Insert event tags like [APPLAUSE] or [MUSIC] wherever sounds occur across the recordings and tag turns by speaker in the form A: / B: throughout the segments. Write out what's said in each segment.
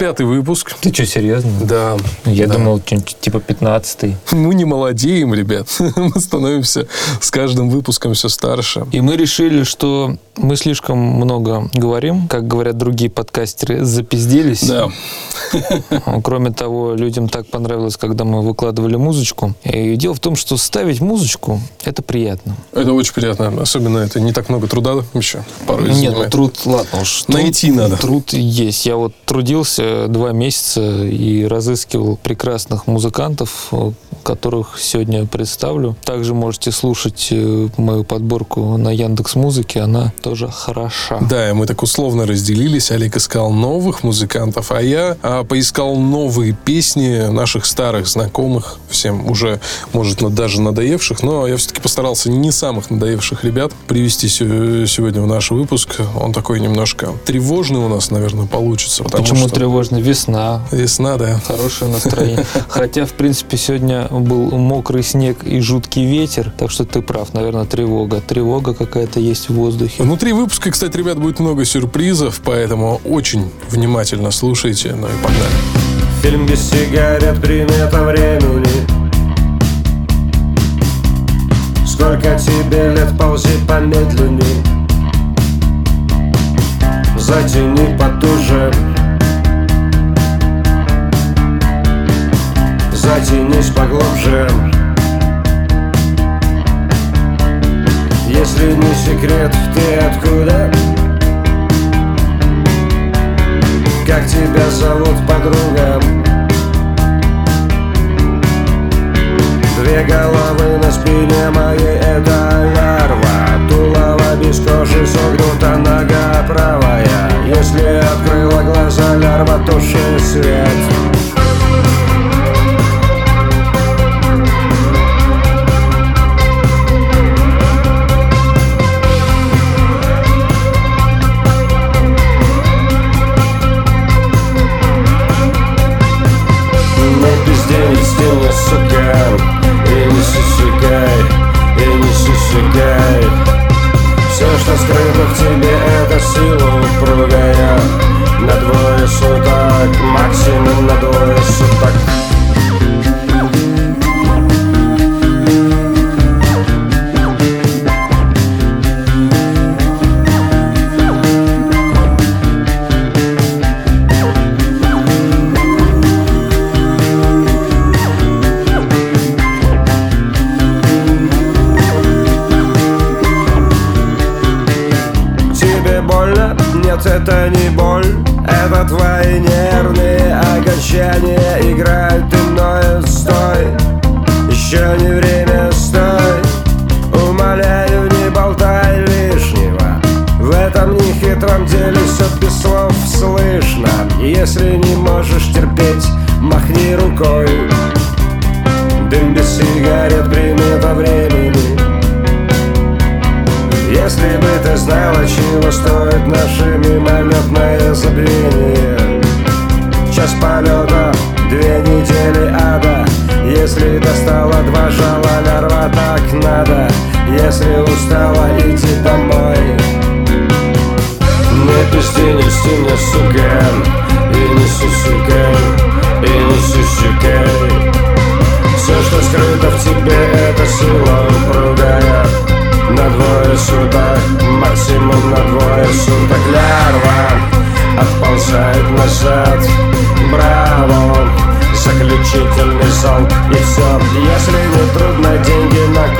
A: 25-й выпуск.
B: Ты что, серьезно?
A: Да.
B: Я
A: да.
B: думал, типа 15-й.
A: Мы не молодеем, ребят. [LAUGHS] Мы становимся с каждым выпуском все старше.
B: И мы решили, что мы слишком много говорим, как говорят другие подкастеры, запизделись.
A: Да.
B: Кроме того, людям так понравилось, когда мы выкладывали музычку. И дело в том, что ставить музычку – это приятно.
A: Это очень приятно. Особенно это не так много труда еще порой
B: Нет, ну,
A: занимает.
B: труд, ладно уж. труд-
A: Найти надо.
B: Труд есть. Я вот трудился два месяца и разыскивал прекрасных музыкантов, э, которых сегодня представлю. Также можете слушать э, мою подборку на Яндекс Музыке, она тоже хороша.
A: Да, и мы так условно разделились. Олег искал новых музыкантов, а я а, поискал новые песни наших старых знакомых, всем уже, может, даже надоевших, но я все-таки постарался не самых надоевших ребят привести сегодня в наш выпуск. Он такой немножко тревожный у нас, наверное, получится.
B: Почему
A: что
B: тревожно? Весна,
A: Весна, да.
B: хорошее [LAUGHS] настроение. Хотя, в принципе, сегодня был мокрый снег и жуткий ветер, так что ты прав, наверное, тревога. Тревога какая-то есть в воздухе.
A: Внутри выпуска, кстати, ребят, будет много сюрпризов, поэтому очень внимательно слушайте. Ну и погнали.
C: Фильм без сигарет, примета времени Сколько тебе лет, ползи помедленней Затяни потуже Затянись поглубже Если не секрет, ты откуда? Как тебя зовут, подруга? Две головы на спине моей это лярва Тулова без кожи согнута нога правая Если открыла глаза лярва, туши свет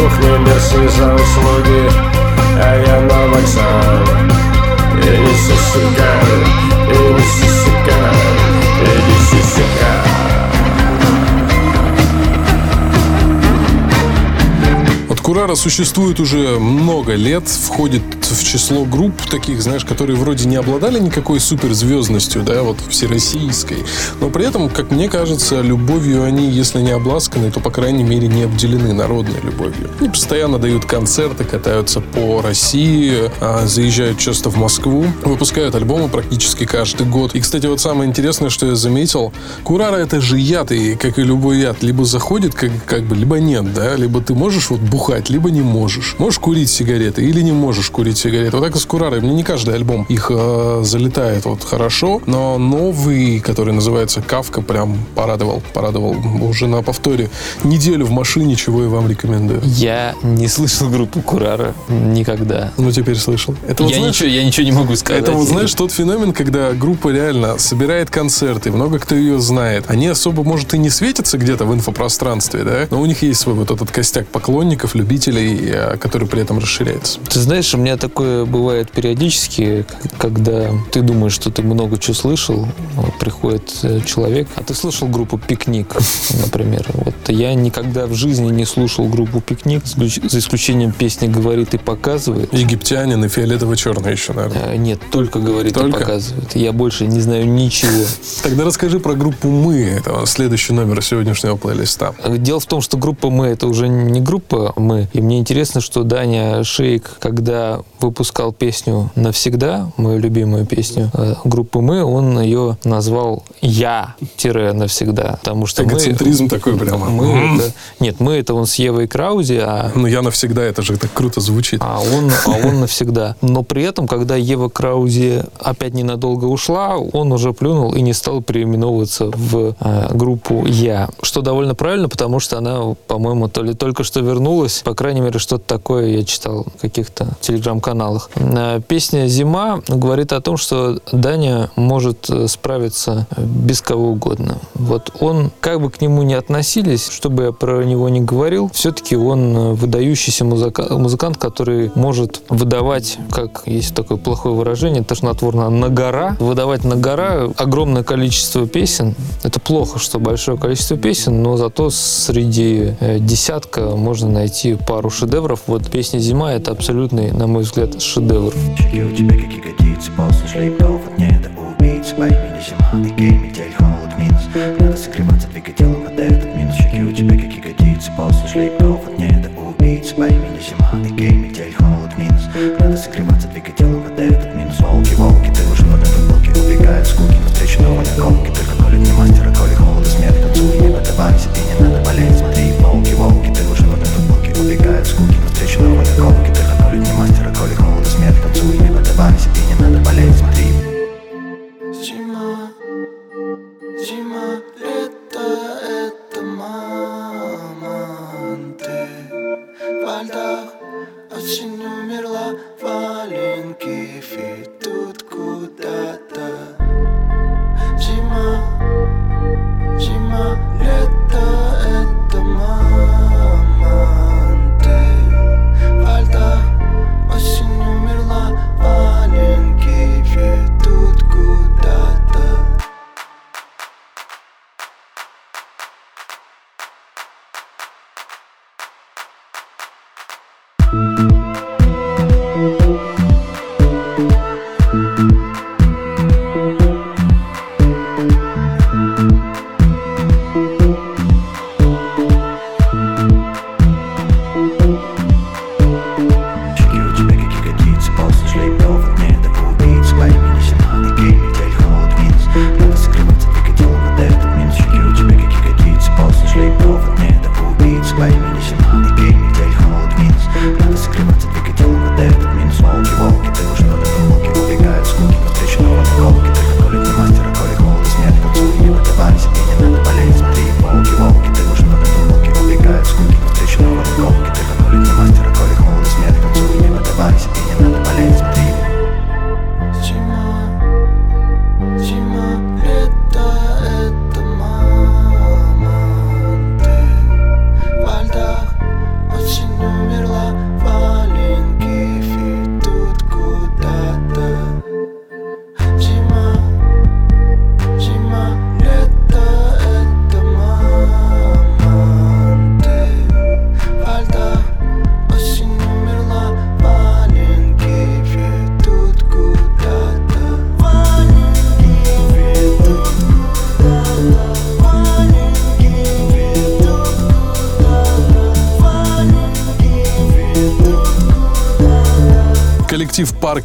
C: кухне Мерси за услуги, а я на вокзал. И не сисюкай,
A: Курара существует уже много лет, входит в число групп таких, знаешь, которые вроде не обладали никакой суперзвездностью, да, вот всероссийской, но при этом, как мне кажется, любовью они, если не обласканы, то, по крайней мере, не обделены народной любовью. Они постоянно дают концерты, катаются по России, а, заезжают часто в Москву, выпускают альбомы практически каждый год. И, кстати, вот самое интересное, что я заметил, Курара это же яд, и как и любой яд, либо заходит как, как бы, либо нет, да, либо ты можешь вот бухать, либо не можешь. Можешь курить сигареты или не можешь курить сигареты. Вот так и с Курарой. Мне не каждый альбом их э, залетает вот хорошо, но новый, который называется «Кавка», прям порадовал. Порадовал уже на повторе. Неделю в машине, чего я вам рекомендую.
B: Я не слышал группу Курара никогда.
A: Ну, теперь слышал.
B: Это вот, я, знаешь, ничего, я ничего не могу сказать.
A: Это вот, знаешь, тот феномен, когда группа реально собирает концерты, много кто ее знает. Они особо, может, и не светятся где-то в инфопространстве, да, но у них есть свой вот этот костяк поклонников, любителей, э, который при этом расширяется.
B: Ты знаешь, у меня такое бывает периодически, когда ты думаешь, что ты много чего слышал, приходит э, человек, а ты слышал группу «Пикник», [LAUGHS] например. Вот я никогда в жизни не слушал группу «Пикник», за исключением песни «Говорит и показывает».
A: Египтянин и фиолетово-черный еще, наверное.
B: Э, нет, только «Говорит только? и показывает». Я больше не знаю ничего. [LAUGHS]
A: Тогда расскажи про группу «Мы». Это следующий номер сегодняшнего плейлиста.
B: Дело в том, что группа «Мы» — это уже не группа «Мы». И мне интересно, что Даня Шейк, когда выпускал песню «Навсегда», мою любимую песню э, группы «Мы», он ее назвал «Я-навсегда». Потому что
A: Эгоцентризм мы, такой прямо.
B: Мы это, нет, мы это он с Евой Краузи, а...
A: Ну, «Я навсегда» это же так круто звучит.
B: А он, а он навсегда. Но при этом, когда Ева Краузи опять ненадолго ушла, он уже плюнул и не стал переименовываться в э, группу «Я». Что довольно правильно, потому что она, по-моему, то ли только что вернулась, по крайней мере, что-то такое я читал в каких-то телеграм-каналах. Э, песня «Зима» говорит о том, что Даня может э, справиться без кого угодно. Вот он, как бы к нему ни относились, чтобы я про него не говорил, все-таки он э, выдающийся музыка- музыкант, который может выдавать, как есть такое плохое выражение, тошнотворно, на гора, выдавать на гора огромное количество песен. Это плохо, что большое количество песен, но зато среди десятка можно найти пару шедевров. Вот песня «Зима» — это абсолютный, на мой взгляд, шедевр. У тебя как ягодицы, после шлейпов нет убийцы Пойми, не зима, и гей, метель, холод, минус. Надо согреваться, двигать тело под этот минус. Щеки у тебя как ягодицы, после шлейпов нет убийцы Пойми, не зима, и гей, метель, холод,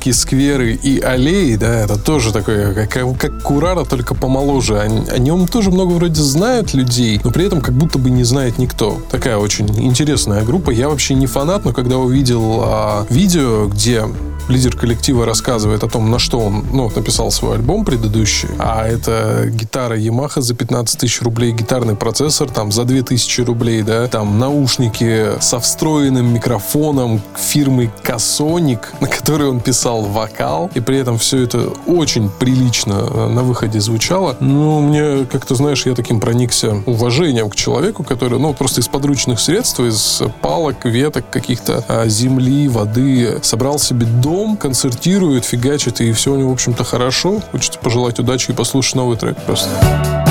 A: «Парки, скверы и аллеи», да, это тоже такое, как, как Курара, только помоложе. О, о нем тоже много вроде знают людей, но при этом как будто бы не знает никто. Такая очень интересная группа. Я вообще не фанат, но когда увидел а, видео, где лидер коллектива рассказывает о том, на что он ну, написал свой альбом предыдущий. А это гитара Yamaha за 15 тысяч рублей, гитарный процессор там за 2000 рублей, да, там наушники со встроенным микрофоном фирмы Casonic, [LAUGHS] на который он писал вокал. И при этом все это очень прилично на выходе звучало. Ну, мне как-то, знаешь, я таким проникся уважением к человеку, который, ну, просто из подручных средств, из палок, веток каких-то, а, земли, воды собрал себе дом дом, концертирует, фигачит, и все у него, в общем-то, хорошо. Хочется пожелать удачи и послушать новый трек просто.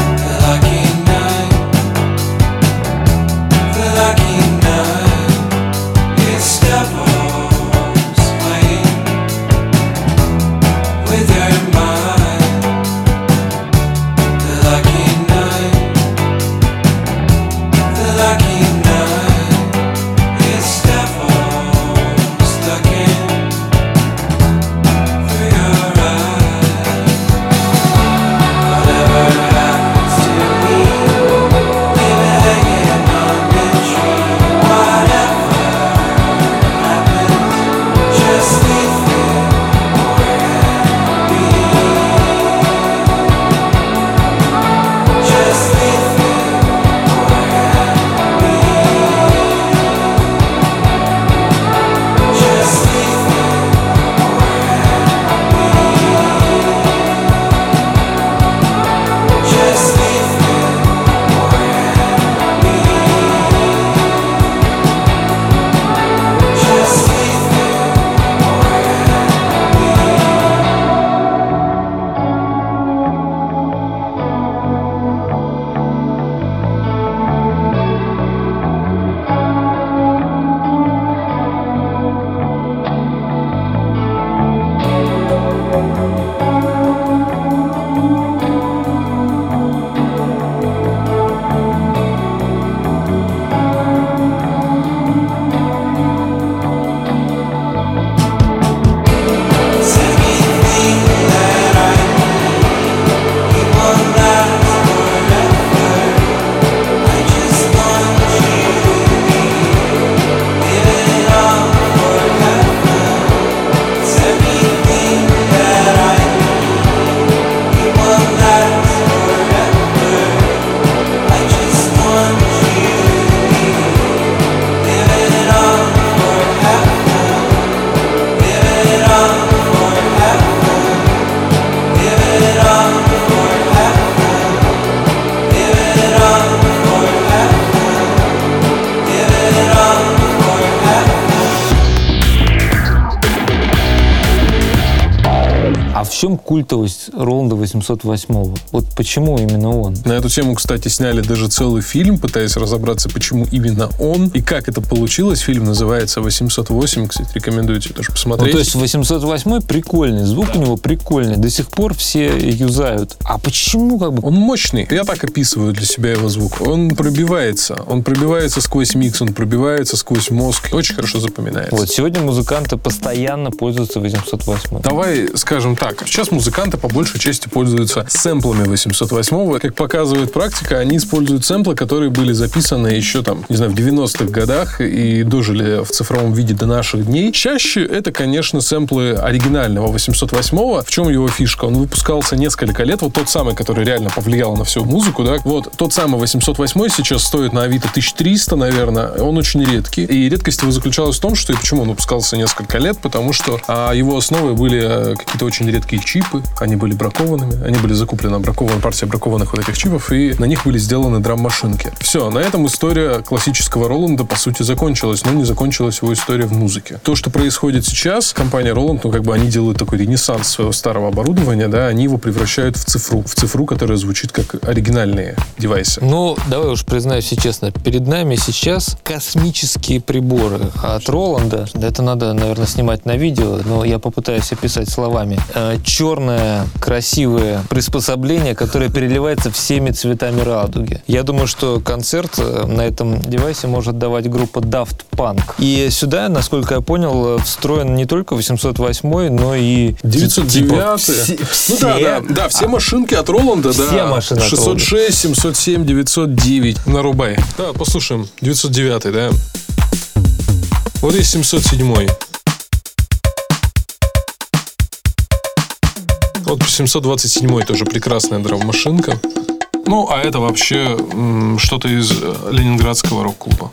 B: Культовость Роланда 808? Вот почему именно он?
A: На эту тему, кстати, сняли даже целый фильм, пытаясь разобраться, почему именно он и как это получилось. Фильм называется 808, кстати, рекомендую тебе тоже посмотреть.
B: Ну, то есть 808 прикольный, звук у него прикольный, до сих пор все юзают. А почему как бы?
A: Он мощный. Я так описываю для себя его звук. Он пробивается. Он пробивается сквозь микс, он пробивается сквозь мозг. Очень хорошо запоминается.
B: Вот сегодня музыканты постоянно пользуются 808.
A: Давай скажем так, Сейчас музыканты по большей части пользуются сэмплами 808 Как показывает практика, они используют сэмплы, которые были записаны еще там, не знаю, в 90-х годах и дожили в цифровом виде до наших дней. Чаще это, конечно, сэмплы оригинального 808 В чем его фишка? Он выпускался несколько лет. Вот тот самый, который реально повлиял на всю музыку, да. Вот тот самый 808 сейчас стоит на Авито 1300, наверное. Он очень редкий. И редкость его заключалась в том, что и почему он выпускался несколько лет, потому что а, его основой были э, какие-то очень редкие чипы, они были бракованными, они были закуплены, бракована партия бракованных вот этих чипов, и на них были сделаны драм-машинки. Все, на этом история классического Роланда, по сути, закончилась, но не закончилась его история в музыке. То, что происходит сейчас, компания Roland, ну, как бы они делают такой ренессанс своего старого оборудования, да, они его превращают в цифру, в цифру, которая звучит как оригинальные девайсы.
B: Ну, давай уж признаюсь честно, перед нами сейчас космические приборы от Роланда. Это надо, наверное, снимать на видео, но я попытаюсь описать словами. Э, черное, красивое приспособление, которое переливается всеми цветами радуги. Я думаю, что концерт э, на этом девайсе может давать группа Daft Punk. И сюда, насколько я понял, встроен не только 808, но и
A: 909.
B: типа, все,
A: ну да, да, да, все машинки от Роланда, да.
B: Все машины от
A: 606, 707, 909. Нарубай. Да, послушаем. 909, да. Вот есть 707. Вот 727 тоже прекрасная драм-машинка. Ну, а это вообще что-то из э, ленинградского рок-клуба.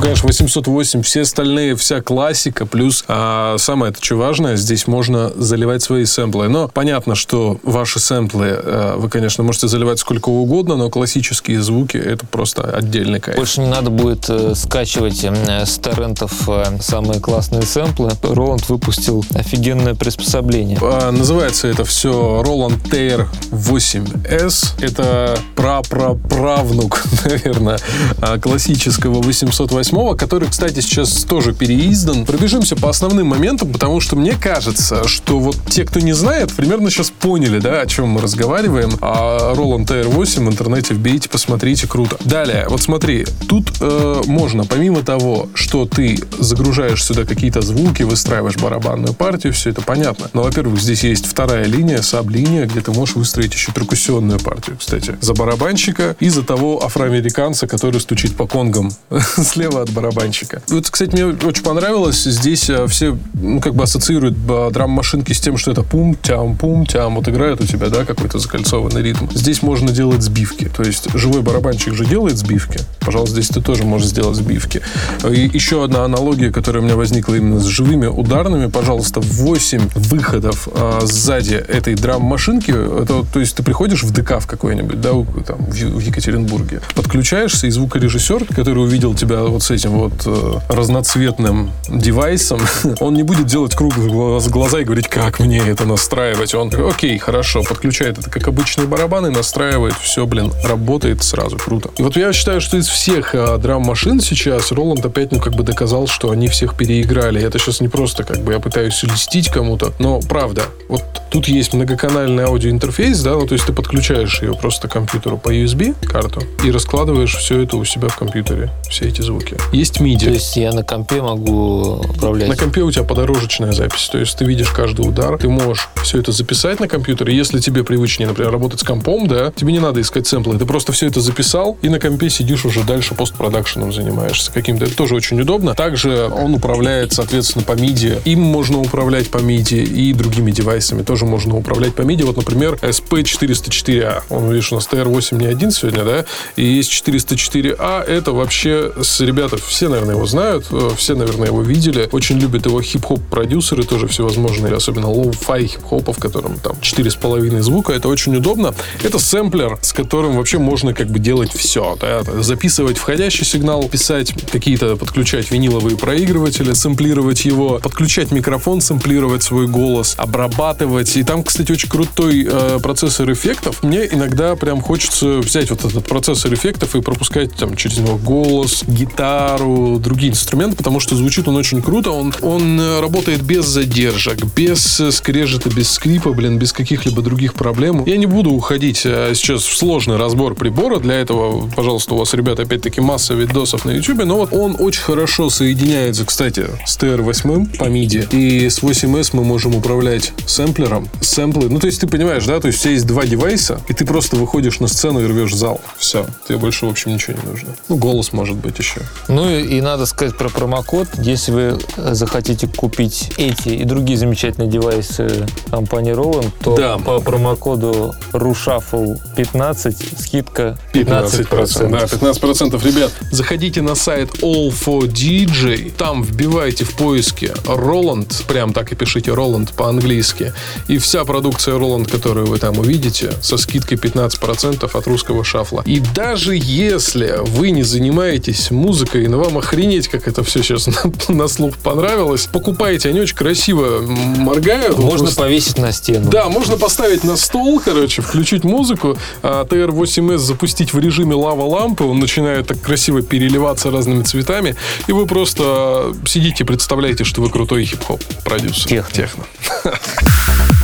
A: Ну, конечно, 808, все остальные, вся классика, плюс а, самое это что важное, здесь можно заливать свои сэмплы. Но понятно, что ваши сэмплы а, вы, конечно, можете заливать сколько угодно, но классические звуки это просто отдельный кайф.
B: Больше не надо будет э, скачивать э, с торрентов э, самые классные сэмплы. Роланд выпустил офигенное приспособление.
A: А, называется это все Roland Tair 8S. Это прапраправнук, [LAUGHS] наверное, а, классического 808 8 который, кстати, сейчас тоже переиздан. Пробежимся по основным моментам, потому что мне кажется, что вот те, кто не знает, примерно сейчас поняли, да, о чем мы разговариваем. А Roland TR8 в интернете вбейте, посмотрите, круто. Далее, вот смотри, тут э, можно, помимо того, что ты загружаешь сюда какие-то звуки, выстраиваешь барабанную партию, все это понятно. Но, во-первых, здесь есть вторая линия, саб-линия, где ты можешь выстроить еще перкуссионную партию, кстати, за барабанщика и за того афроамериканца, который стучит по конгам [LAUGHS] слева слева от барабанщика. Вот, кстати, мне очень понравилось. Здесь э, все, ну, как бы ассоциируют э, драм-машинки с тем, что это пум-тям, пум-тям. Вот играет у тебя, да, какой-то закольцованный ритм. Здесь можно делать сбивки. То есть живой барабанщик же делает сбивки. Пожалуйста, здесь ты тоже можешь сделать сбивки. И еще одна аналогия, которая у меня возникла именно с живыми ударными. Пожалуйста, 8 выходов а, сзади этой драм-машинки. Это, то есть ты приходишь в ДК в какой-нибудь, да, там, в Екатеринбурге, подключаешься, и звукорежиссер, который увидел тебя вот с этим вот э, разноцветным девайсом, [LAUGHS] он не будет делать круглые глаза и говорить, как мне это настраивать. Он, окей, хорошо, подключает это как обычные барабаны, настраивает, все, блин, работает сразу, круто. И вот я считаю, что из всех э, драм-машин сейчас Роланд опять, ну, как бы доказал, что они всех переиграли. Это сейчас не просто, как бы, я пытаюсь льстить кому-то, но правда, вот тут есть многоканальный аудиоинтерфейс, да, ну, то есть ты подключаешь ее просто к компьютеру по USB карту и раскладываешь все это у себя в компьютере, все эти звуки ноутбуке. Есть MIDI.
B: То есть я на компе могу управлять?
A: На компе у тебя подорожечная запись. То есть ты видишь каждый удар, ты можешь все это записать на компьютере. Если тебе привычнее, например, работать с компом, да, тебе не надо искать сэмплы. Ты просто все это записал, и на компе сидишь уже дальше постпродакшеном занимаешься каким-то. Это тоже очень удобно. Также он управляет, соответственно, по MIDI. Им можно управлять по MIDI и другими девайсами тоже можно управлять по MIDI. Вот, например, SP404A. Он, видишь, у нас TR8 не один сегодня, да, и есть 404A. Это вообще с ребят ребята все, наверное, его знают, э, все, наверное, его видели. Очень любят его хип-хоп продюсеры, тоже всевозможные, особенно lo-fi хип-хопа, в котором там четыре с половиной звука. Это очень удобно. Это сэмплер, с которым вообще можно как бы делать все. Да? Записывать входящий сигнал, писать какие-то, подключать виниловые проигрыватели, сэмплировать его, подключать микрофон, сэмплировать свой голос, обрабатывать. И там, кстати, очень крутой э, процессор эффектов. Мне иногда прям хочется взять вот этот процессор эффектов и пропускать там через него голос, гитару, гитару, другие инструменты, потому что звучит он очень круто. Он, он э, работает без задержек, без э, скрежета, без скрипа, блин, без каких-либо других проблем. Я не буду уходить э, сейчас в сложный разбор прибора. Для этого, пожалуйста, у вас, ребята, опять-таки масса видосов на YouTube. Но вот он очень хорошо соединяется, кстати, с TR8 по MIDI. И с 8S мы можем управлять сэмплером. Сэмплы, ну, то есть ты понимаешь, да, то есть у тебя есть два девайса, и ты просто выходишь на сцену и рвешь зал. Все. Тебе больше, в общем, ничего не нужно. Ну, голос может быть еще.
B: Ну и, и надо сказать про промокод. Если вы захотите купить эти и другие замечательные девайсы компании Roland, то да. по промокоду RUSHUFFLE15 скидка 15%. 15%.
A: Да, 15%. Ребят, заходите на сайт All4DJ, там вбивайте в поиске Roland, прям так и пишите Roland по-английски, и вся продукция Roland, которую вы там увидите, со скидкой 15% от русского шафла. И даже если вы не занимаетесь музыкой, и вам охренеть, как это все сейчас [LAUGHS] на, на слух понравилось. Покупайте, они очень красиво моргают.
B: Можно
A: Вот
B: повесить на стену.
A: да, можно поставить на стол, короче, включить музыку, а TR-8S запустить в режиме лава-лампы, он начинает так красиво переливаться разными цветами, и вы просто сидите, представляете, что вы крутой хип-хоп продюсер.
B: Техно.
A: Техно. [LAUGHS]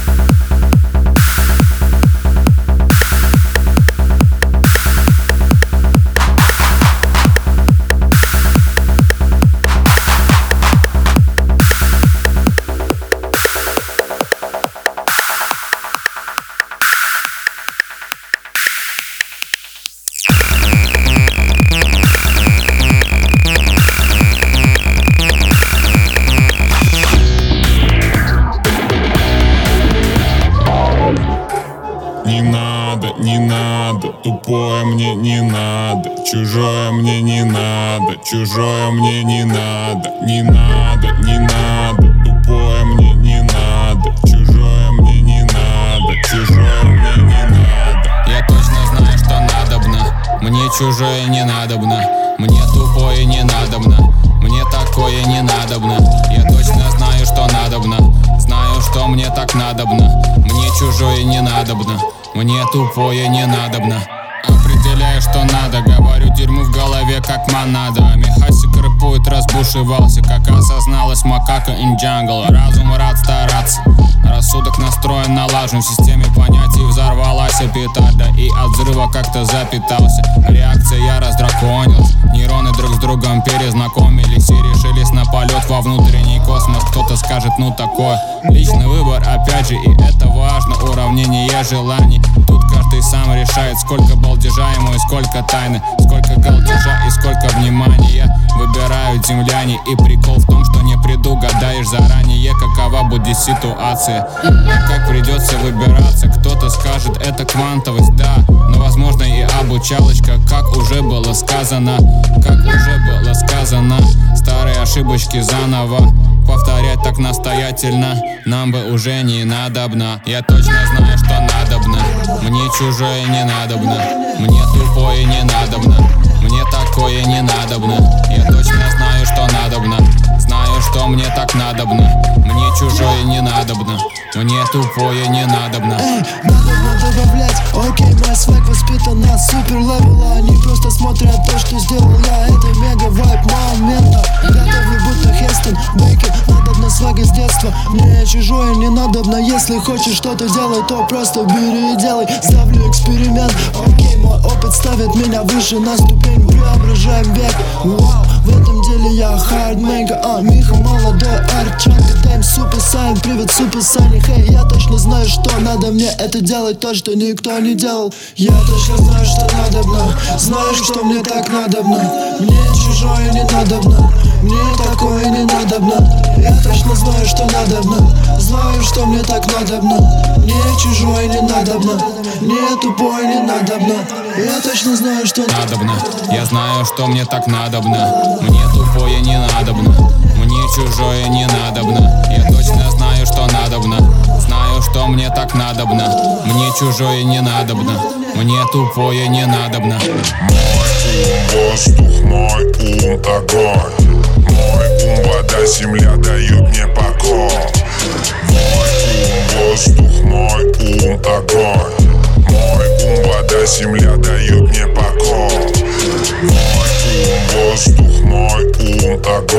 D: чужое мне не надо, чужое мне не надо, не надо, не надо, тупое мне не надо, чужое мне не надо, чужое мне не надо.
E: Я точно знаю, что надобно Мне чужое не надобно Мне тупое не надобно Мне такое не надобно Я точно знаю, что надобно Знаю, что мне так надобно Мне чужое не надобно Мне тупое не надобно Определяю, что надо. Говорю дерьму в голове, как монада Михасик рэпует, разбушевался Как осозналась макака in jungle Разум рад стараться. Рассудок настроен налажен В системе понятий взорвалась петарда И от взрыва как-то запитался. Реакция я раздраконилась Нейроны друг с другом перезнакомились И решились на полет во внутренний космос. Кто-то скажет, ну такое Личный выбор, опять же, и это важно Уравнение желаний. Тут каждый сам решает, сколько балдежа ему и сколько тайны Сколько галдежа и сколько внимания Выбирают земляне. И прикол в том, что не предугадаешь заранее Какова будет ситуация. Как придется выбираться Кто-то скажет, это квантовость, да. Но возможно и обучалочка Как уже было сказано Как уже было сказано. Старые ошибочки заново Повторять так настоятельно. Нам бы уже не надобно. Я точно знаю, что надобно. Мне чужое не надобно. Мне тупое не надобно Мне такое не надобно. Я точно знаю, что надобно. Знаю, что мне так надобно. Мне чужое не надобно. Мне тупое не надобно.
F: Надо добавлять, окей, мой свек воспитан на супер левела Они просто смотрят то, что сделал я. Это мега вайп момента. Готовлю будто Хестон, Бейкер Надо на свеге с детства. Мне чужое не надобно. Если хочешь что-то делать, то просто бери и делай. Ставлю эксперимент, окей, мой опыт ставит меня выше на ступень. Преображаем век, вау В этом я хардмейка, а Миха молодой арчанка Тайм супер сайн, привет супер Сани Хей, я точно знаю, что надо мне это делать То, что никто не делал. Я точно знаю, что надобно Знаю, что мне так надобно Мне чужое не надобно Мне такое не надобно Я точно знаю, что надобно Знаю, что мне так надобно Мне чужое не надобно Мне тупое не надобно Я точно знаю, что
E: надобно. Я знаю, что мне так надобно. Мне тупое не надобно. Мне чужое не надобно. Я точно знаю, что надобно. Знаю, что мне так надобно. Мне чужое не надобно. Мне тупое не надобно.
D: Воздух, мой ум, огонь Мой ум, вода, земля дают мне покой Мой ум, воздух, мой ум, огонь. Мой земля дают мне покой. Мой ум, воздух, мой ум, огонь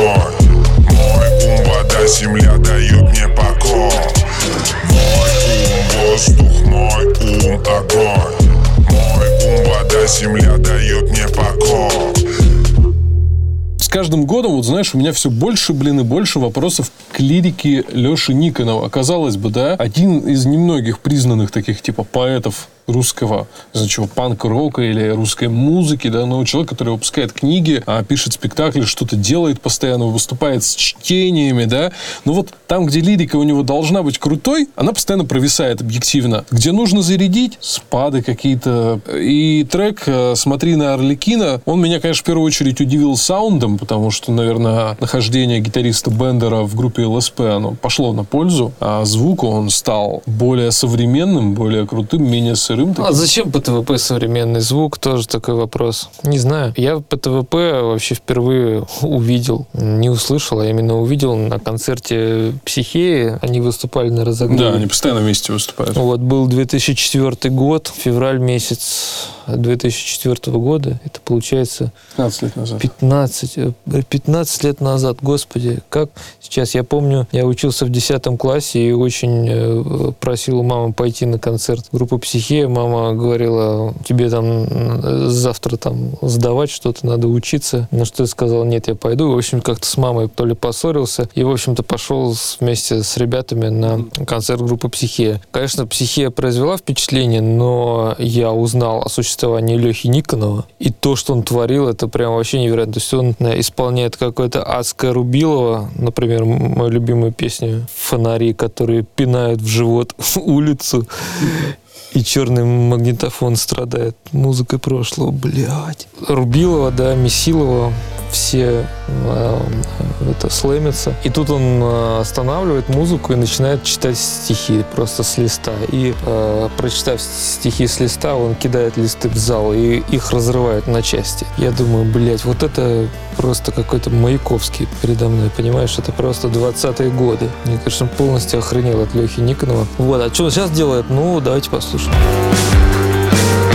A: знаешь, у меня все больше, блин, и больше вопросов к лирике Леши Никонова. Казалось бы, да, один из немногих признанных таких типа поэтов русского, не знаю, чего, панк-рока или русской музыки, да, но человек, который выпускает книги, а, пишет спектакли, что-то делает постоянно, выступает с чтениями, да, но вот там, где лирика у него должна быть крутой, она постоянно провисает объективно. Где нужно зарядить, спады какие-то. И трек э, «Смотри на Орликина», он меня, конечно, в первую очередь удивил саундом, потому что, наверное, наверное, нахождение гитариста Бендера в группе ЛСП, оно пошло на пользу, а звуку он стал более современным, более крутым, менее сырым. А таким.
B: А зачем ПТВП современный звук? Тоже такой вопрос. Не знаю. Я ПТВП вообще впервые увидел, не услышал, а именно увидел на концерте Психеи. Они выступали на разогреве.
A: Да, они постоянно вместе выступают.
B: Вот, был 2004 год, февраль месяц 2004 года. Это получается...
A: 15 лет назад.
B: 15, 15 э, 20 лет назад, господи, как сейчас, я помню, я учился в 10 классе и очень э, просил у мамы пойти на концерт группы «Психея». Мама говорила, тебе там завтра там сдавать что-то, надо учиться. На что я сказал, нет, я пойду. В общем, как-то с мамой то ли поссорился и, в общем-то, пошел вместе с ребятами на концерт группы «Психея». Конечно, «Психея» произвела впечатление, но я узнал о существовании Лехи Никонова. И то, что он творил, это прям вообще невероятно. То есть он э, исполняет какой какое-то адское Рубилово, например, м- мою любимую песню «Фонари», которые пинают в живот [LAUGHS] улицу. И черный магнитофон страдает музыкой прошлого, блядь. Рубилова, да, Месилова, все э, это слэмятся. И тут он э, останавливает музыку и начинает читать стихи просто с листа. И э, прочитав стихи с листа, он кидает листы в зал и их разрывает на части. Я думаю, блядь, вот это просто какой-то Маяковский передо мной, понимаешь? Это просто 20-е годы. Мне, конечно, полностью охренел от Лехи Никонова. Вот, а что он сейчас делает? Ну, давайте послушаем.
G: Под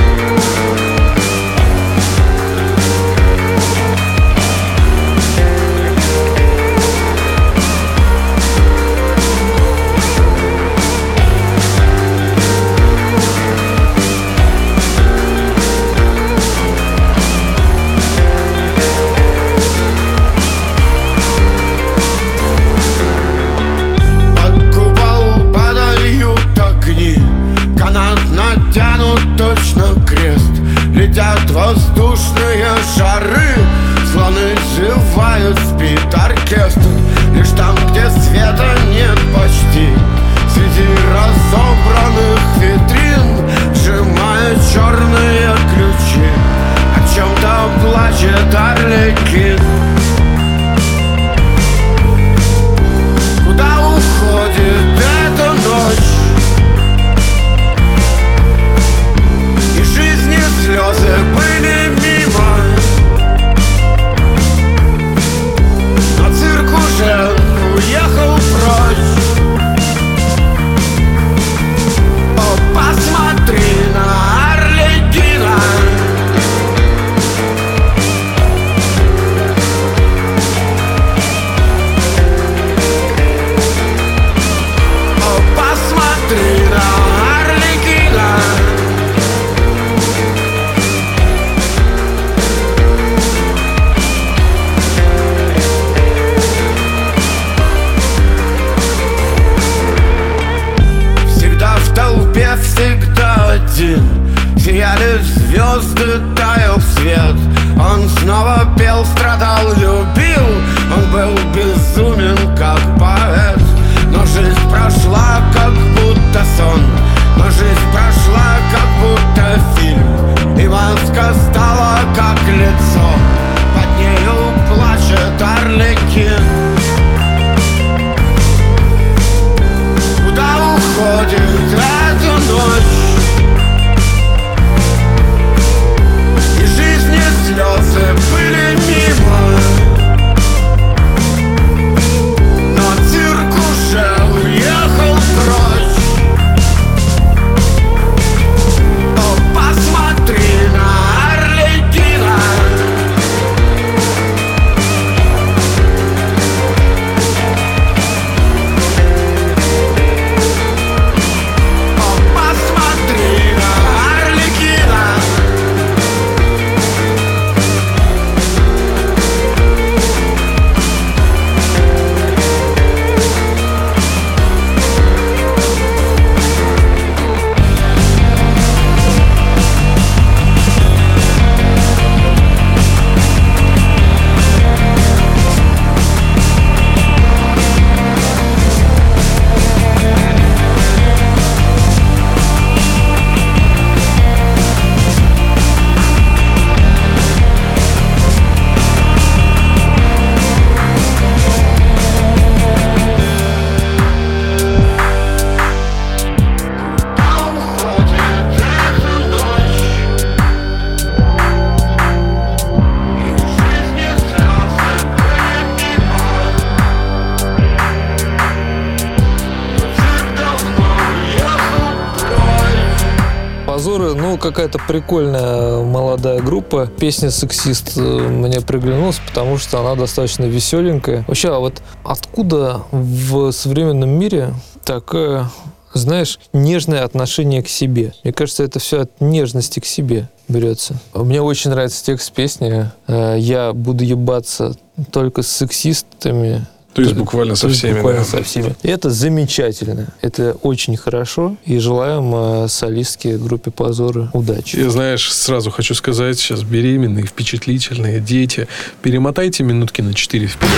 B: прикольная молодая группа. Песня «Сексист» э, мне приглянулась, потому что она достаточно веселенькая. Вообще, а вот откуда в современном мире такое знаешь, нежное отношение к себе. Мне кажется, это все от нежности к себе берется. Мне очень нравится текст песни. Э, Я буду ебаться только с сексистами,
A: То есть буквально со всеми.
B: буквально
A: да.
B: со всеми. И это замечательно. Это очень хорошо. И желаем э, солистке группе Позоры удачи.
A: Я, знаешь, сразу хочу сказать, сейчас беременные, впечатлительные, дети, перемотайте минутки на 4 вперед.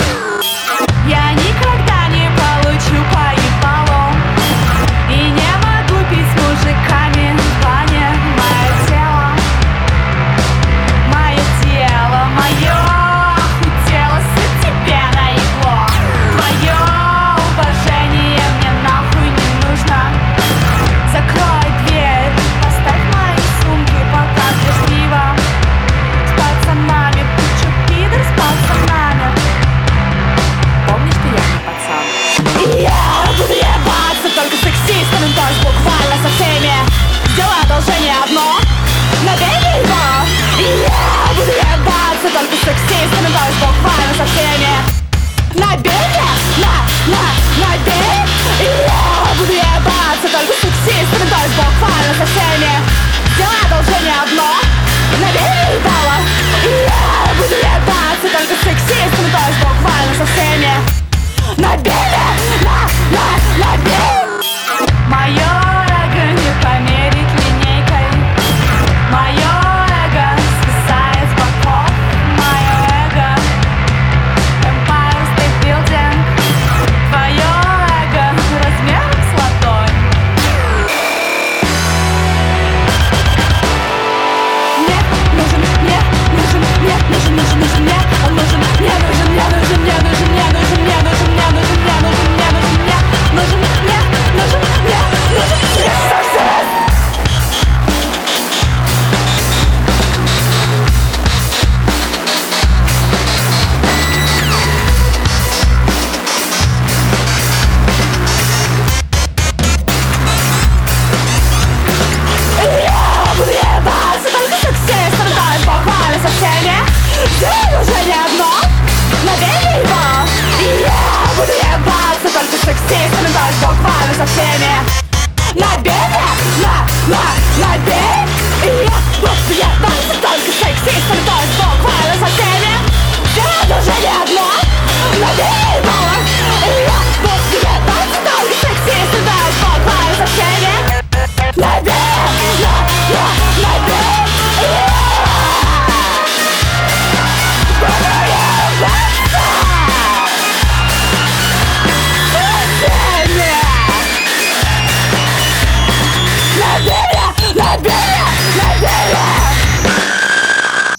H: Я никогда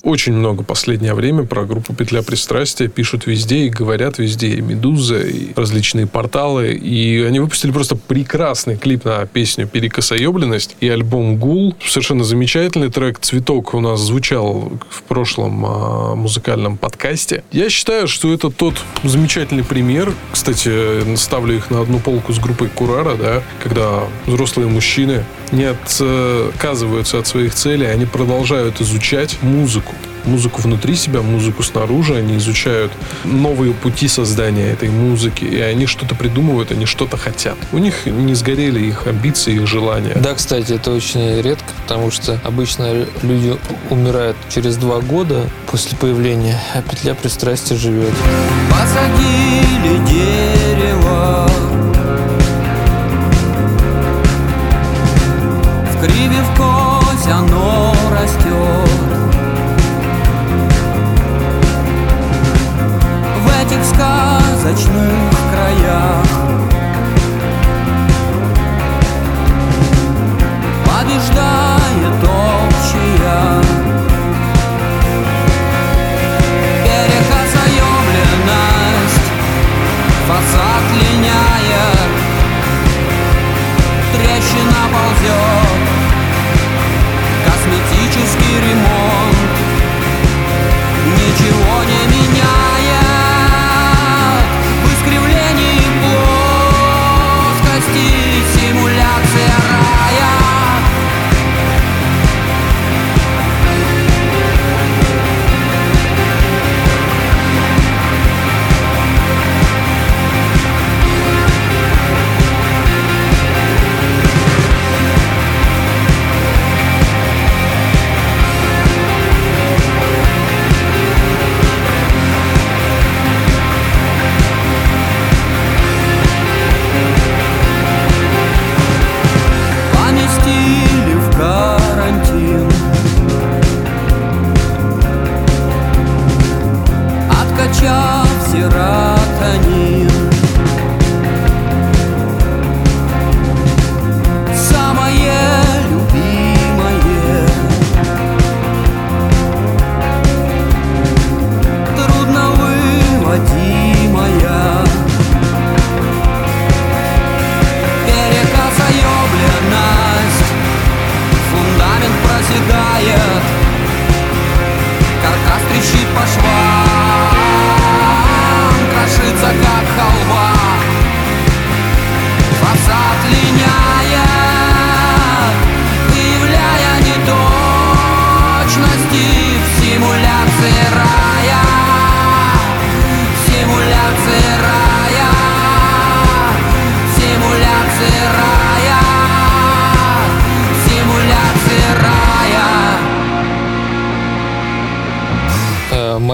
A: Очень много последнее время про группу «Петля пристрастия» пишут везде и говорят везде. И «Медуза», и различные порталы. И они выпустили просто прекрасный клип на песню «Перекосоебленность» и альбом «Гул». Совершенно замечательный трек «Цветок» у нас звучал в прошлом а, музыкальном подкасте. Я считаю, что это тот замечательный пример. Кстати, ставлю их на одну полку с группой «Курара», да, когда взрослые мужчины не отказываются от своих целей, они продолжают изучать музыку. Музыку внутри себя, музыку снаружи, они изучают новые пути создания этой музыки, и они что-то придумывают, они что-то хотят. У них не сгорели их амбиции, их желания.
B: Да, кстати, это очень редко, потому что обычно люди умирают через два года после появления, а петля пристрастия живет.
I: Посадили дерево сказочных краях. Побеждает общая. Перекосоебленность Фасад линяет. Трещина ползет Косметический ремонт. Ничего Трещит по швам Крошится, как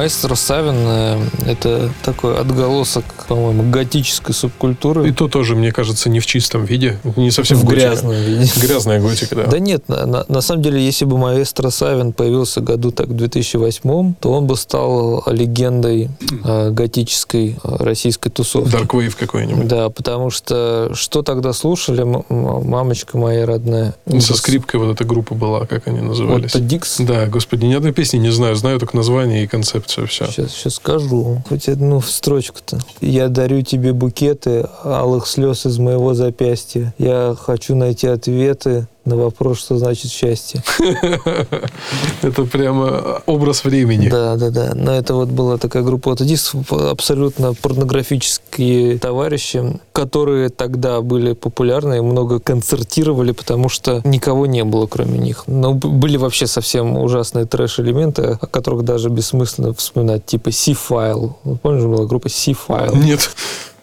B: Маэстро Савин э, — это такой отголосок, по-моему, готической субкультуры.
A: И то тоже, мне кажется, не в чистом виде. Не совсем
B: в
A: готика.
B: грязном виде.
A: Грязная готика, да.
B: Да нет, на, на- на самом деле, если бы маэстро Савин появился году так в 2008, то он бы стал легендой э, готической э, российской тусовки.
A: Wave какой-нибудь.
B: Да, потому что что тогда слушали, мамочка моя родная?
A: Со скрипкой вот эта группа была, как они назывались.
B: Вот Дикс.
A: Да, господи, ни одной песни не знаю, знаю только название и концепцию, все.
B: Сейчас, сейчас скажу. Хоть одну строчку-то. Я дарю тебе букеты алых слез из моего запястья. Я хочу найти ответы на вопрос, что значит счастье. [LAUGHS]
A: Это прямо образ времени.
B: Да, да, да. Но это вот была такая группа вот диск, абсолютно порнографические товарищи, которые тогда были популярны и много концертировали, потому что никого не было, кроме них. Но были вообще совсем ужасные трэш-элементы, о которых даже бессмысленно вспоминать, типа C-File. Помнишь, была группа C-File?
A: Нет,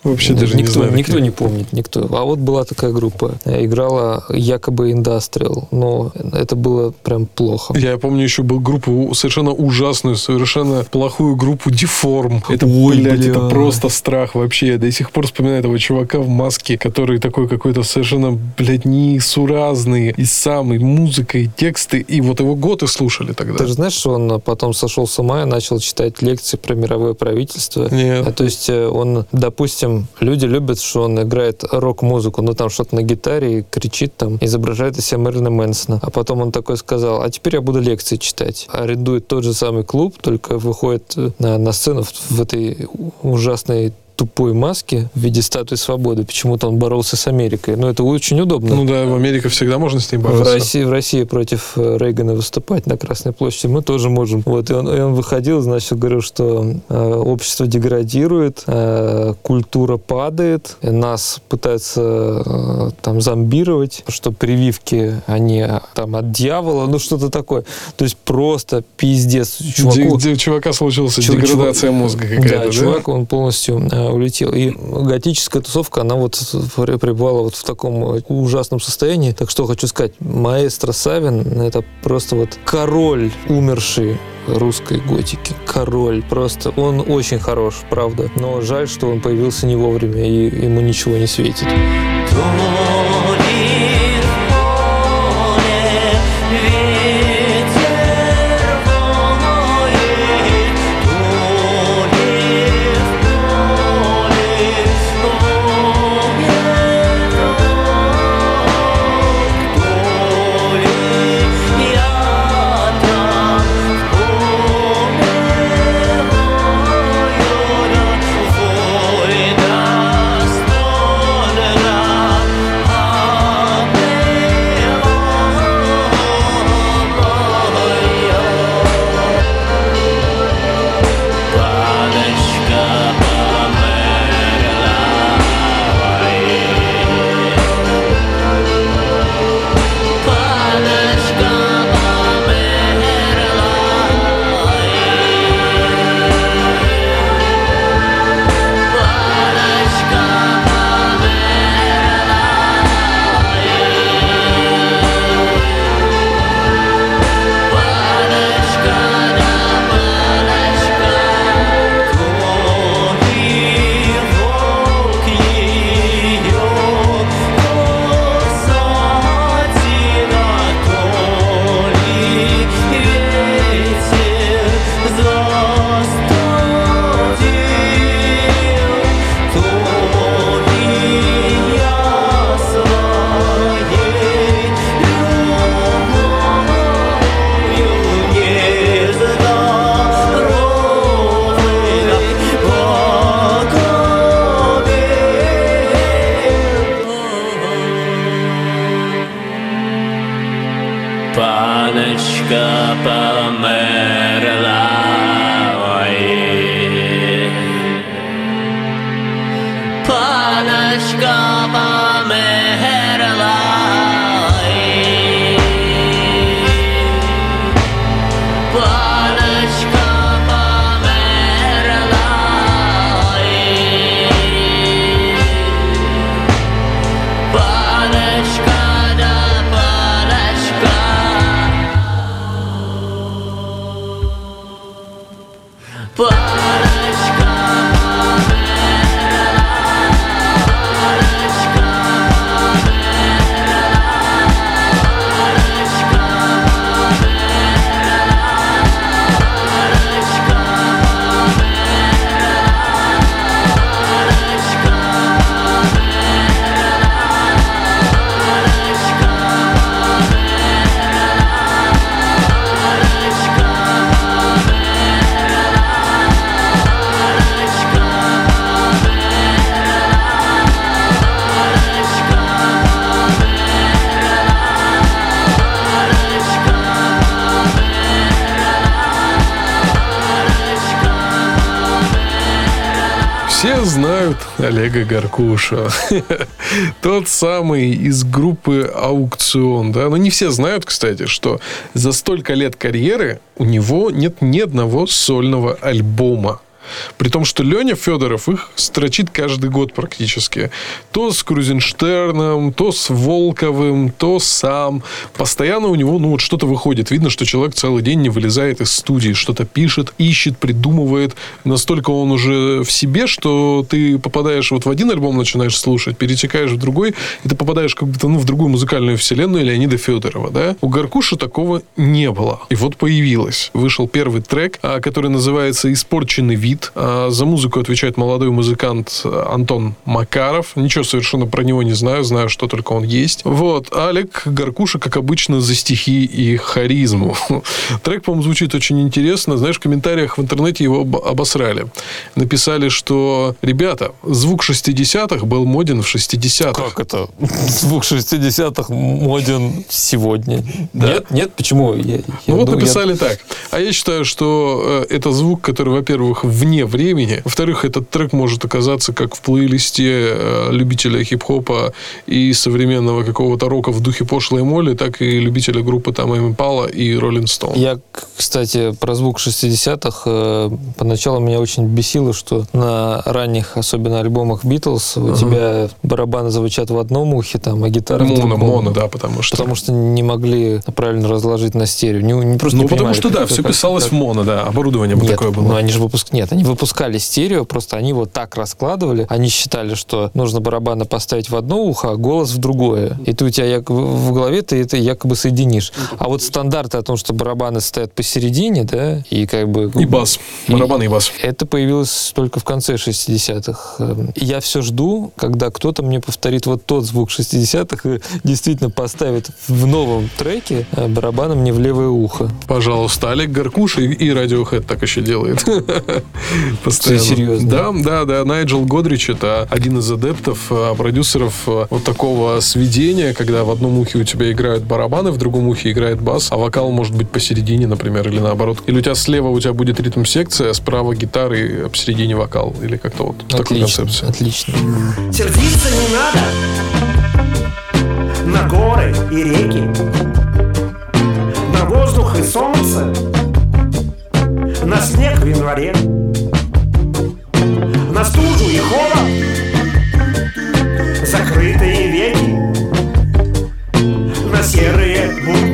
A: вообще даже не
B: никто,
A: знаю.
B: никто не помнит, никто. А вот была такая группа, играла якобы Industrial, но это было прям плохо.
A: Я помню еще был группу совершенно ужасную, совершенно плохую группу Deform. Это,
B: Ой,
A: блядь, это
B: бля.
A: просто страх вообще. Я до сих пор вспоминаю этого чувака в маске, который такой какой-то совершенно, блядь, несуразный. И сам, и музыка, и тексты. И вот его годы слушали тогда.
B: Ты же знаешь, что он потом сошел с ума и начал читать лекции про мировое правительство?
A: Нет.
B: А, то есть э, он, допустим, люди любят, что он играет рок-музыку, ну там что-то на гитаре и кричит там, изображает из себя Мэрилина Мэнсона. А потом он такой сказал, а теперь я буду лекции читать. Арендует тот же самый клуб, только выходит э, на, на сцену в, в этой ужасной тупой маске в виде статуи свободы. Почему-то он боролся с Америкой. Но это очень удобно.
A: Ну да, в Америке всегда можно с
B: В
A: бороться.
B: России, в России против э, Рейгана выступать на Красной площади мы тоже можем. Вот, и он, и он выходил, значит, говорил, что э, общество деградирует, э, культура падает, нас пытаются э, там зомбировать, что прививки, они э, там от дьявола, ну что-то такое. То есть просто пиздец. Чуваку,
A: у чувака случилась
B: Чу-
A: деградация
B: чувак-
A: мозга какая-то,
B: Да,
A: да?
B: чувак, он полностью э, улетел. И готическая тусовка, она вот пребывала вот в таком э, ужасном состоянии. Так что хочу сказать, маэстро Савин — это просто вот король умерший русской готики. Король. Просто он очень хорош, правда. Но жаль, что он появился не вовремя, и ему ничего не светит.
I: Ой,
A: Гаркуша. [LAUGHS] Тот самый из группы «Аукцион». Да? Но не все знают, кстати, что за столько лет карьеры у него нет ни одного сольного альбома. При том, что Леня Федоров их строчит каждый год практически. То с Крузенштерном, то с Волковым, то сам. Постоянно у него ну, вот что-то выходит. Видно, что человек целый день не вылезает из студии. Что-то пишет, ищет, придумывает. Настолько он уже в себе, что ты попадаешь вот в один альбом, начинаешь слушать, перетекаешь в другой, и ты попадаешь как будто ну, в другую музыкальную вселенную Леонида Федорова. Да? У Гаркуша такого не было. И вот появилось. Вышел первый трек, а, который называется «Испорченный вид». А, За музыку отвечает молодой музыкант Антон Макаров. Ничего совершенно про него не знаю, знаю, что только он есть. Вот. А Олег Гаркуша, как обычно, за стихи и харизму. [LAUGHS] Трек, по-моему, звучит очень интересно. Знаешь, в комментариях в интернете его об- обосрали. Написали, что, ребята, звук 60-х был моден в 60-х.
B: Как это? Звук 60-х моден сегодня. Нет, нет, почему? Я- я
A: Ну вот
B: думаю, я-
A: написали так. А я считаю, что э, это звук, который, во-первых, вне времени. Во-вторых, этот трек может оказаться как в плейлисте э, любителя хип-хопа и современного какого-то рока в духе пошлой моли, так и любителя группы там Импала и Роллинг Стоун.
B: Я, кстати, про звук 60-х э, поначалу меня очень бесило, что на ранних, особенно альбомах Битлз, у тебя барабаны звучат в одном ухе, там, а гитара в
A: Моно,
B: другом.
A: моно, да, потому что...
B: Потому что не могли правильно разложить на стерео. Не, не просто
A: ну,
B: не
A: потому что, да, все
B: как-
A: писалось
B: как-
A: в моно, да, оборудование бы
B: Нет,
A: такое
B: ну
A: было.
B: они же выпуск... Нет, они выпускали стерео, просто они вот так раскладывали. Они считали, что нужно барабаны поставить в одно ухо, а голос в другое. И ты у тебя якобы в голове ты это якобы соединишь. А вот стандарты о том, что барабаны стоят посередине, да, и как бы...
A: И бас,
B: И-
A: барабаны и бас.
B: Это появилось только в конце 60-х. Эм, и Я все жду, когда кто-то мне повторит вот тот звук 60-х и действительно поставит в новом треке э, барабаны мне в левое ухо.
A: Пожалуйста, Олег Гаркуш и, и Radiohead так еще делает. [LAUGHS] [LAUGHS] Постоянно.
B: серьезно?
A: Да, да, да. Найджел Годрич это один из адептов, э, продюсеров э, вот такого сведения, когда в одном ухе у тебя играют барабаны, в другом ухе играет бас, а вокал может быть посередине, например, или наоборот. Или у тебя слева у тебя будет ритм-секция, а справа гитары, а посередине вокал. Или как-то вот такой
B: Отлично,
A: концепция.
B: отлично.
J: Сердиться не надо На горы и реки На воздух и солнце На снег в январе На стужу и холод Закрытые веки На серые будни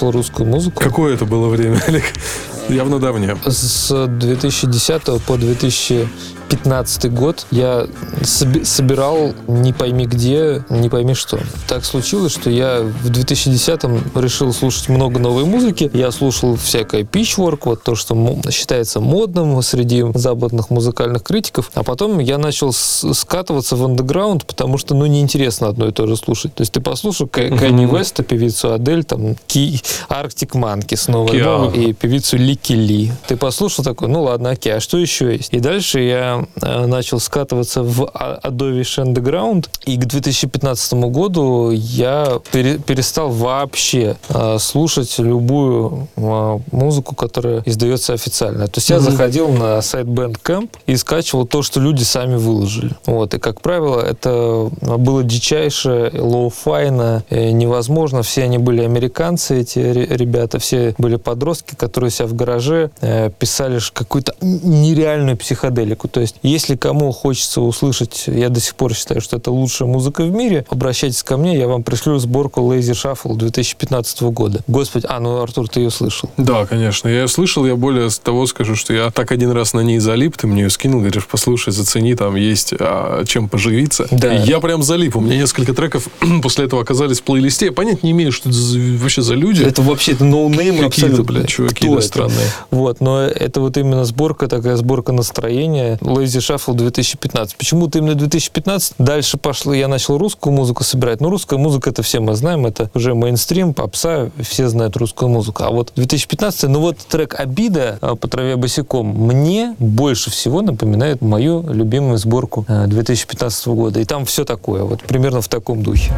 B: слушал русскую музыку.
A: Какое это было время, [LAUGHS] Олег? Явно давнее.
B: С 2010 по 2015 год я соби- собирал не пойми где, не пойми что. Так случилось, что я в 2010 решил слушать много новой музыки. Я слушал всякое Pitchwork, вот то, что считается модным среди западных музыкальных критиков. А потом я начал скатываться в андеграунд, потому что, ну, неинтересно одно и то же слушать. То есть ты послушал Канни Веста, певицу Адель, там, Ки, Arctic Monkeys снова, и певицу Lykke Li. Ты послушал такой, ну ладно, окей, а что еще есть? И дальше я э, начал скатываться в А- deep underground, и к 2015 году я пере- перестал вообще э, слушать любую э, музыку, которая издается официально. То есть я заходил на сайт Bandcamp и скачивал то, что люди сами выложили. Вот. И, как правило, это было дичайше, лоу-файно, невозможно. Все они были американцы, эти ре- ребята, все были подростки, которые себя в гараже писали какую-то нереальную психоделику. То есть, если кому хочется услышать, я до сих пор считаю, что это лучшая музыка в мире, обращайтесь ко мне, я вам пришлю сборку Lazy Shuffle 2015 года. Господи, а, ну, Артур, ты ее слышал.
A: Да, конечно. Я ее слышал, я более того скажу, что я так один раз на ней залип, ты мне ее скинул, говоришь, послушай, зацени, там есть а, чем поживиться.
B: Да.
A: И я прям залип. У меня несколько треков [CLEARS THROAT] после этого оказались в плейлисте. Я понять не имею, что это вообще за люди.
B: Это вообще это ноунеймы абсолютно.
A: блядь, чуваки
B: Кто это?
A: иностранные.
B: Вот, но это вот именно сборка, такая сборка настроения Lazy Shuffle 2015. Почему-то именно 2015. Дальше пошло, я начал русскую музыку собирать. Ну, русская музыка, это все мы знаем, это уже мейнстрим, попса, все знают русскую музыку. А вот 2015, ну вот трек «Обида» э, по траве босиком мне больше всего напоминает мою любимую сборку э, 2015 года. И там все такое, вот примерно в таком духе.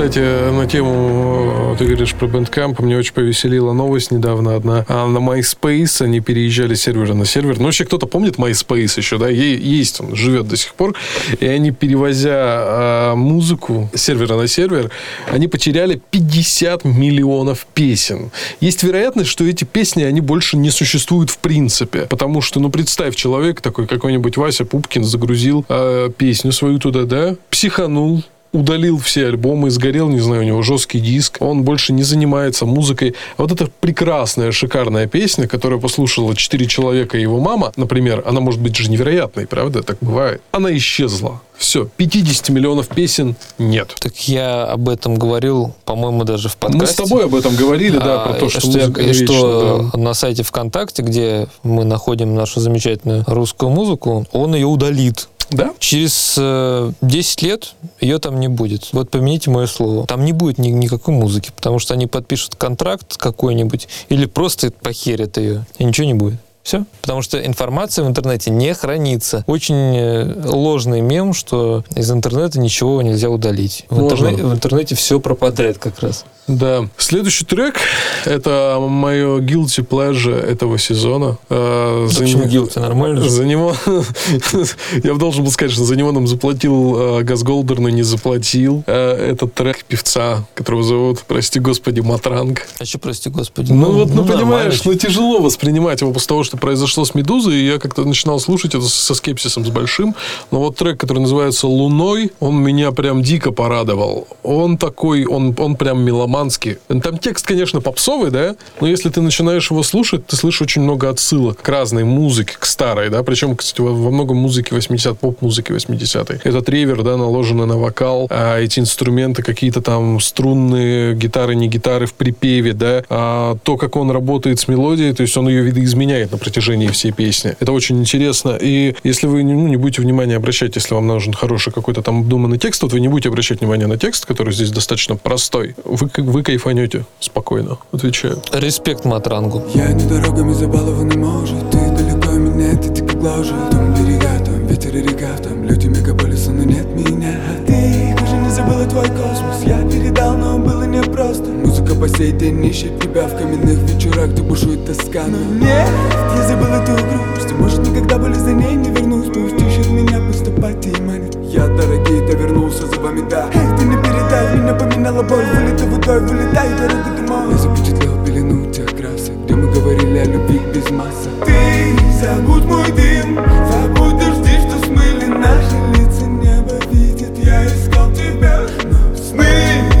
A: Кстати, на тему, э, ты говоришь про Bandcamp, мне очень повеселила новость недавно одна. А на MySpace они переезжали сервера на сервер. Ну, вообще, кто-то помнит MySpace еще, да? Е- Есть он, живет до сих пор. И они, перевозя а, музыку с сервера на сервер, они потеряли 50 миллионов песен. Есть вероятность, что эти песни, они больше не существуют в принципе. Потому что, ну, представь, человек такой, какой-нибудь Вася Пупкин загрузил а, песню свою туда, да? Психанул, удалил все альбомы, сгорел, не знаю, у него жесткий диск, он больше не занимается музыкой. А вот эта прекрасная, шикарная песня, которую послушала четыре человека и его мама, например, она может быть же невероятной, правда? Так бывает. Она исчезла. Все, 50 миллионов песен нет.
B: Так я об этом говорил, по-моему, даже в подкасте.
A: Мы с тобой об этом говорили, да,
B: А,
A: про то, что,
B: я-
A: музыка
B: и что
A: да.
B: на сайте ВКонтакте, где мы находим нашу замечательную русскую музыку, он ее удалит.
A: Да?
B: Через э, 10 лет ее там не будет. Вот помяните мое слово. Там не будет ни- никакой музыки, потому что они подпишут контракт какой-нибудь или просто похерят ее, и ничего не будет. Все. Потому что информация в интернете не хранится. Очень э, ложный мем, что из интернета ничего нельзя удалить. В, интернете, в интернете все пропадает как раз.
A: Да. Следующий трек – это мое guilty pleasure этого сезона. Э, за
B: Почему
A: не-
B: guilty? Нормально же?
A: За него... [LAUGHS] Я должен был сказать, что за него нам заплатил э, Газголдер, но не заплатил. Э, Это трек певца, которого зовут, прости господи, Матранг.
B: А что, прости господи?
A: Ну, вот, ну,
B: нормально.
A: понимаешь, ну тяжело воспринимать его после того, что произошло с Медузой, и я как-то начинал слушать это со скепсисом с большим. Но вот трек, который называется «Луной», он меня прям дико порадовал. Он такой, он, он прям меломанский. Там текст, конечно, попсовый, да, но если ты начинаешь его слушать, ты слышишь очень много отсылок к разной музыке, к старой, да, причем, кстати, во, во многом музыки 80 поп-музыки 80-х. Этот ревер, да, наложенный на вокал, а эти инструменты какие-то там струнные, гитары, не гитары в припеве, да, а то, как он работает с мелодией, то есть он ее видоизменяет на протяжении всей песни. Это очень интересно. И если вы ну, не будете внимания обращать, если вам нужен хороший какой-то там обдуманный текст, вот вы не будете обращать внимание на текст, который здесь достаточно простой, вы, к- вы кайфанете спокойно, отвечаю.
B: Респект Матрангу.
K: Я не дорогами забалованный может Ты далеко меня, это дико гложет. Там берега, там ветер и река Там люди мегаполиса, но нет меня. Ты уже не забыла твой космос. Я передал, но было непросто. Музыка по сей день ищет тебя В каменных вечерах, где бушует тоска. Но нет, я забыл эту грусть. И, Может, никогда более за ней не вернусь. Пусть ищет меня, пусть апатия манит Я, дорогие-то, вернулся за вами, да. Эх, ты не передай, меня поминала боль. Вылетай водой, вылетай, дорога ты мой Я запечатлел пелену тех красок Где мы говорили о любви без масок Ты забудь мой дым Забудь дожди, что смыли наши лица. Небо видит, я искал тебя. Но сны,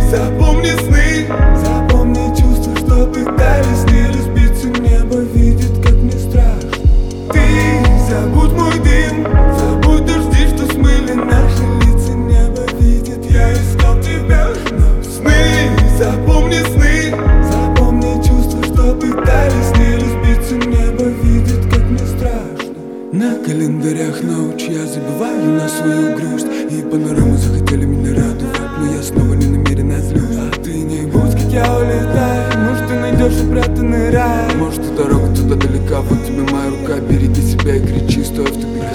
K: запомни сны запомни сны. Запомни чувства, что пытались не разбиться Небо видит, как мне страшно. На календарях ночь я забиваю на свою грусть. И панорамы захотели меня радовать Но я снова не намеренно злюсь А ты не будь, как я улетаю. Может, ты найдешь упрятанный рай. Может, и дорога туда далека. Вот тебе моя рука, береги себя и кричи, стой в тупиках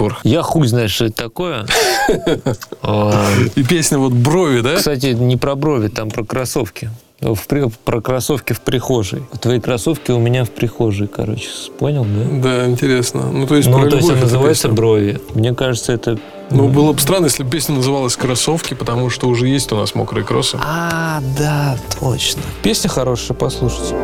A: Петрикор?
B: Я хуй знаешь, что это такое.
A: И песня вот «Брови», да?
B: Кстати, не про брови, там про кроссовки. В про кроссовки в прихожей. Твои кроссовки у меня в прихожей, короче. Понял, да?
A: Да, интересно. Ну, то есть
B: Ну,
A: про
B: то есть она называется
A: песня.
B: брови. Мне кажется, это
A: Ну, было бы странно, если бы песня называлась «Кроссовки», потому что уже есть у нас мокрые кроссы.
L: А, да, точно. Песня хорошая, послушайте.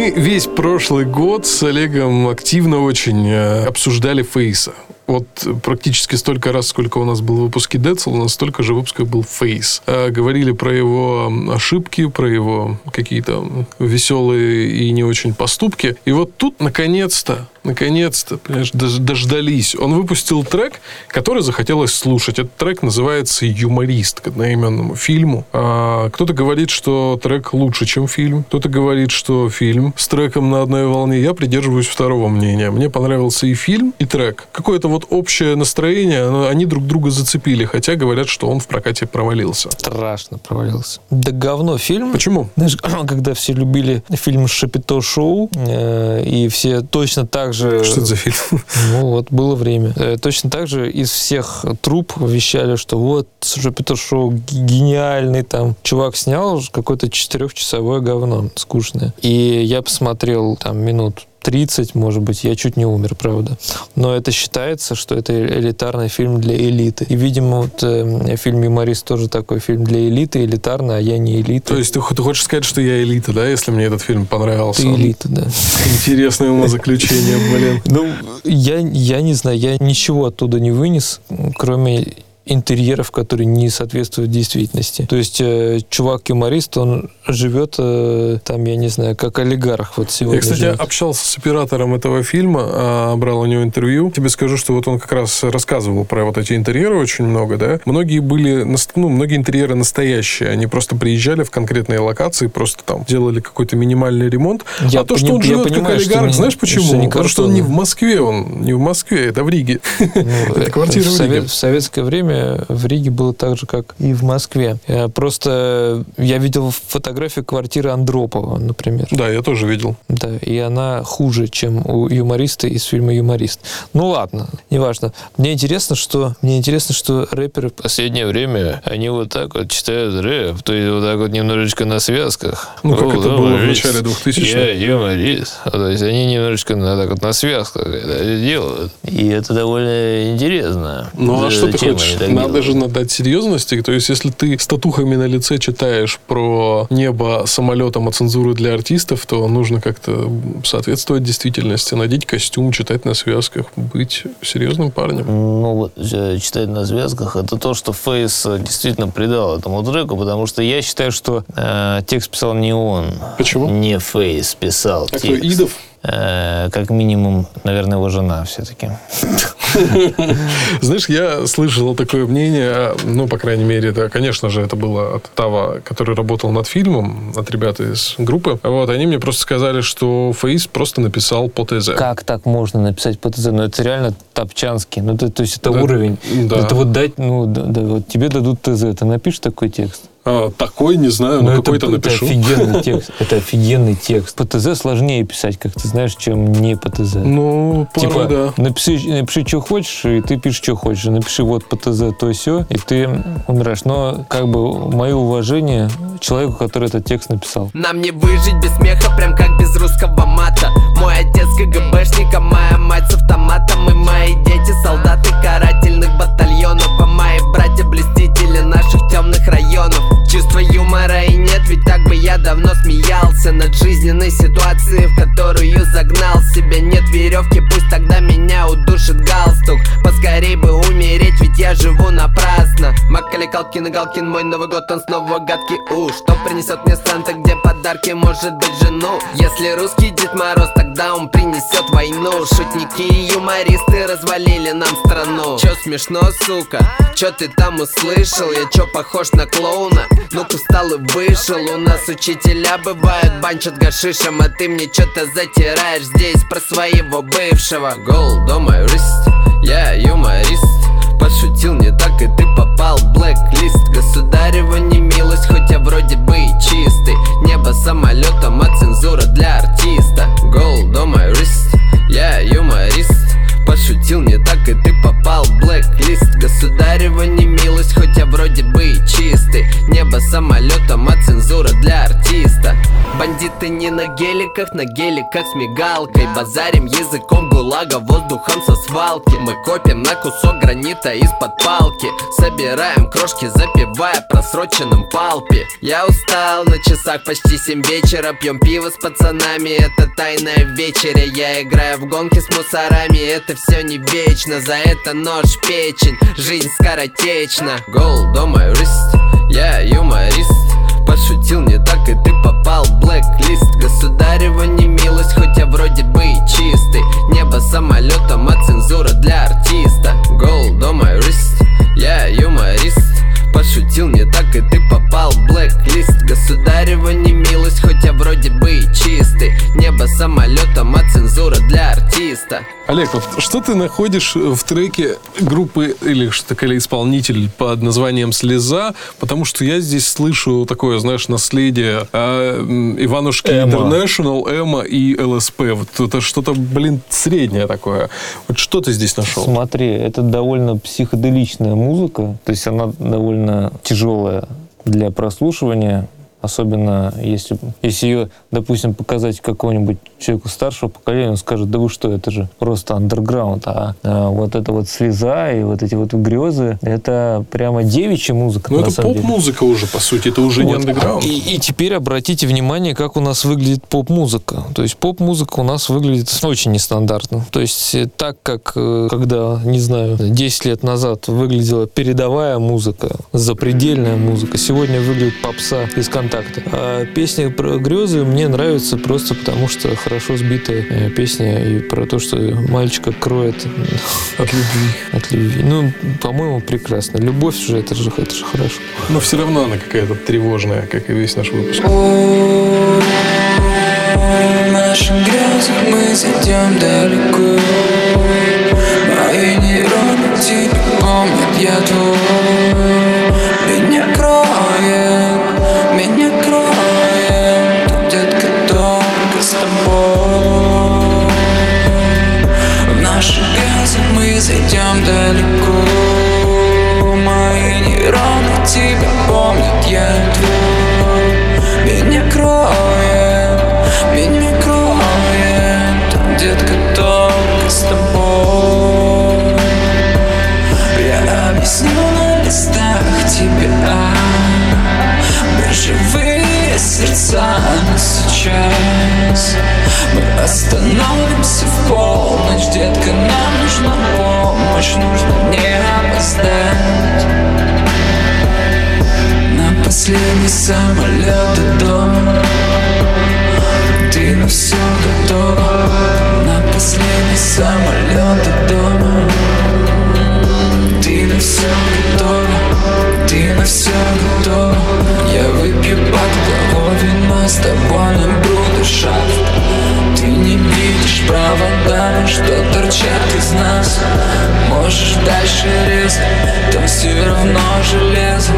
A: Мы весь прошлый год с Олегом активно очень э, обсуждали Фейса. Вот практически столько раз, сколько у нас было выпуски Децл, у нас столько же выпусков был Фейс. Э, Говорили про его ошибки, про его какие-то веселые и не очень поступки. И вот тут, наконец-то, наконец-то, понимаешь, дож- дождались. Он выпустил трек, который захотелось слушать. Этот трек называется «Юморист» к одноименному фильму. А, кто-то говорит, что трек лучше, чем фильм. Кто-то говорит, что фильм с треком на одной волне. Я придерживаюсь второго мнения. Мне понравился и фильм, и трек. Какое-то вот общее настроение, они друг друга зацепили, хотя говорят, что он в прокате провалился.
L: Страшно провалился. Да говно фильм.
A: Почему?
L: Знаешь, [CLEARS THROAT] когда все любили фильм «Шапито Шоу», э, и все точно так же...
A: Что это за фильм?
L: Ну, вот было время. Э, Точно так же из всех труп вещали, что вот Шапито Шоу гениальный там. Чувак снял какое-то четырехчасовое говно скучное. И я посмотрел там минут 30, может быть, я чуть не умер, правда. Но это считается, что это элитарный фильм для элиты. И, видимо, вот э, фильм «Юморист» тоже такой фильм для элиты, элитарный, а я не элита.
A: То есть ты, ты хочешь сказать, что я элита, да, если мне этот фильм понравился?
L: Ты элита, да.
A: Интересное [LAUGHS] умозаключение, блин.
L: Ну, я, я не знаю, я ничего оттуда не вынес, кроме
B: интерьеров, которые не соответствуют действительности. То есть э, чувак-юморист, он живет э, там, я не знаю, как олигарх вот сегодня.
A: Я, кстати,
B: живет.
A: общался с оператором этого фильма, а, брал у него интервью. Тебе скажу, что вот он как раз рассказывал про вот эти интерьеры очень много, да. Многие были, ну, многие интерьеры настоящие. Они просто приезжали в конкретные локации, просто там делали какой-то минимальный ремонт.
B: Я
A: а то, что он живет как
B: понимаю, что
A: олигарх,
B: не-
A: знаешь почему? Потому что он не в. Москве, он не в Москве, это в Риге.
B: Ну, [LAUGHS]
A: Это квартира
B: в,
A: Риге.
B: в советское время в Риге было так же, как и в Москве. Э, Просто я видел фотографию квартиры Андропова, например.
A: Да, я тоже видел.
B: Да, и она хуже, чем у юмориста из фильма «Юморист». Ну ладно, неважно. Мне интересно, что мне интересно, что рэперы в последнее время они вот так вот читают рэп, то есть вот так вот немножечко на связках.
A: Ну, как
B: О,
A: это было в начале 2000-х.
B: Я юморист. То есть они немножечко на, так вот на связках это делают. И это довольно интересно.
A: Ну, а что ты хочешь?
B: Так
A: Надо же надать серьезности. То есть, если ты с татухами на лице читаешь про небо самолетом, а цензуру для артистов, то нужно как-то соответствовать действительности, надеть костюм, читать на связках, быть серьезным парнем.
B: Ну, вот э, читать на связках, это то, что Фейс э, действительно придал этому треку, потому что я считаю, что э, текст писал не он.
A: Почему?
B: Не Фейс писал
A: А кто,
B: текст.
A: Идов?
B: Э, как минимум, наверное, его жена все-таки.
A: Знаешь, я слышал такое мнение, ну, по крайней мере, да, конечно же, это было от того, который работал над фильмом, от ребят из группы. Вот, они мне просто сказали, что Фейс просто написал по ТЗ.
B: Как так можно написать ПТЗ? Ну, это реально топчанский. Ну, это, то есть это
A: Да,
B: уровень.
A: да.
B: Это вот дать, ну, да, да, вот тебе дадут ТЗ, ты напишешь такой текст?
A: А, такой, не знаю,
B: Ну,
A: но
B: это,
A: какой-то
B: это
A: напишу.
B: офигенный [LAUGHS] текст. Это офигенный текст. ПТЗ сложнее писать, как ты знаешь, чем не ПТЗ.
A: Ну, порой,
B: Типа,
A: да.
B: напиши, напиши, что хочешь, и ты пишешь, что хочешь. Напиши вот ПТЗ, то все, и ты умираешь. Но, как бы, мое уважение человеку, который этот текст написал.
M: Нам не выжить без смеха, прям как без русского мата Мой отец КГБшник, а моя мать с автоматом И мои дети солдаты карательных батальонов А мои наших темных районов. Чувства юмора и ведь так бы я давно смеялся Над жизненной ситуацией, в которую загнал себя. Нет веревки, пусть тогда меня удушит галстук. Поскорей бы умереть, ведь я живу напрасно. Макали Калкин и Галкин, мой Новый год, он снова гадкий. Уж Что принесет мне Санта, где подарки, может быть жену? Если русский Дед Мороз, тогда он принесет войну. Шутники и юмористы развалили нам страну. Чё смешно, сука? Чё ты там услышал? Я чё похож на клоуна? Ну-ка встал и вышел. У нас учителя бывают, банчат гашишем А ты мне чё-то затираешь здесь про своего бывшего. Гол, дома, рыст, я юморист. Пошутил не так, и ты попал в блэк-лист. Государева не милость, хоть я вроде бы и чистый Бандиты не на геликах, на геликах с мигалкой. Базарим языком гулага, воздухом со свалки. Мы копим на кусок гранита из-под палки. Собираем крошки, запивая просроченным палпи Я устал, на часах почти 7 вечера. Пьем пиво с пацанами, это тайная вечеря. Я играю в гонки с мусорами, это все не вечно. За это нож печень, жизнь скоротечна. Гол, дома, юрист, я юморист Пошутил не так, и ты попал в блэк-лист. Государева не милость, хоть я вроде бы и чистый. Небо самолетом, а цензура для артиста. Гол, дома, юрист, я юморист. Пошутил не так, и ты попал в блэк-лист. Государева не милость, хоть я вроде бы и чистый. Небо самолетом, а цензура для артиста
A: Олег, вот что ты находишь в треке группы или что или исполнитель под названием «Слеза»? Потому что я здесь слышу такое, знаешь, наследие э, Иванушки. International, Эма и ЛСП. Вот это что-то, блин, среднее такое. Вот что ты здесь нашел?
B: Смотри, это довольно психоделичная музыка, то есть она довольно тяжелая для прослушивания. Особенно если, если ее, допустим, показать какому-нибудь человеку старшего поколения, он скажет, да вы что, это же просто андерграунд. А, а вот эта вот слеза и вот эти вот грезы, это прямо девичья музыка.
A: Ну, это поп-музыка уже, по сути, это уже не
B: Вот.
A: андеграунд.
B: И, и теперь обратите внимание, как у нас выглядит поп-музыка. То есть поп-музыка у нас выглядит очень нестандартно. То есть э, так, как э, когда, не знаю, 10 лет назад выглядела передовая музыка, запредельная музыка, сегодня выглядит попса из контакта. А песня про грезы мне нравится просто потому, что хорошо сбитая э, песня и про то, что мальчика кроет
A: от любви.
B: От любви. Ну, по-моему, прекрасно. Любовь же, это же, это же хорошо.
A: Но все равно она какая-то тревожная, как и весь наш выпуск.
N: В наших грезах мы зайдем далеко сейчас Мы остановимся в полночь Детка, нам нужна помощь Нужно не опоздать. На последний самолет до дома Ты на все готова. На последний самолет до дома Ты на все готова Ты на все готова Я выпью баклаву вина С тобой на брудершафт Ты не видишь провода Что торчат из нас. Можешь дальше резать Там все равно железо.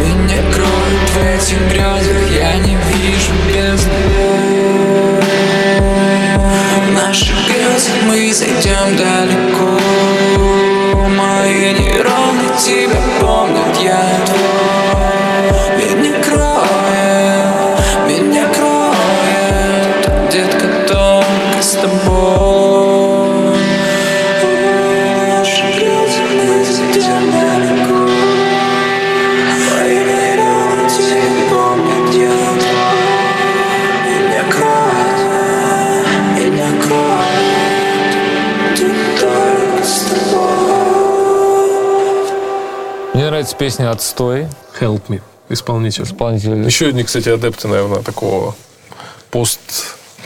N: Меня кроет в этих грезах Я не вижу бездны В наших грезах мы зайдем далеко. Мои нейроны тебя помнят, я твой Меня кроет,
B: песня «Отстой».
A: Help me, исполнитель.
B: Исполнитель.
A: Еще одни, кстати, адепты, наверное, такого пост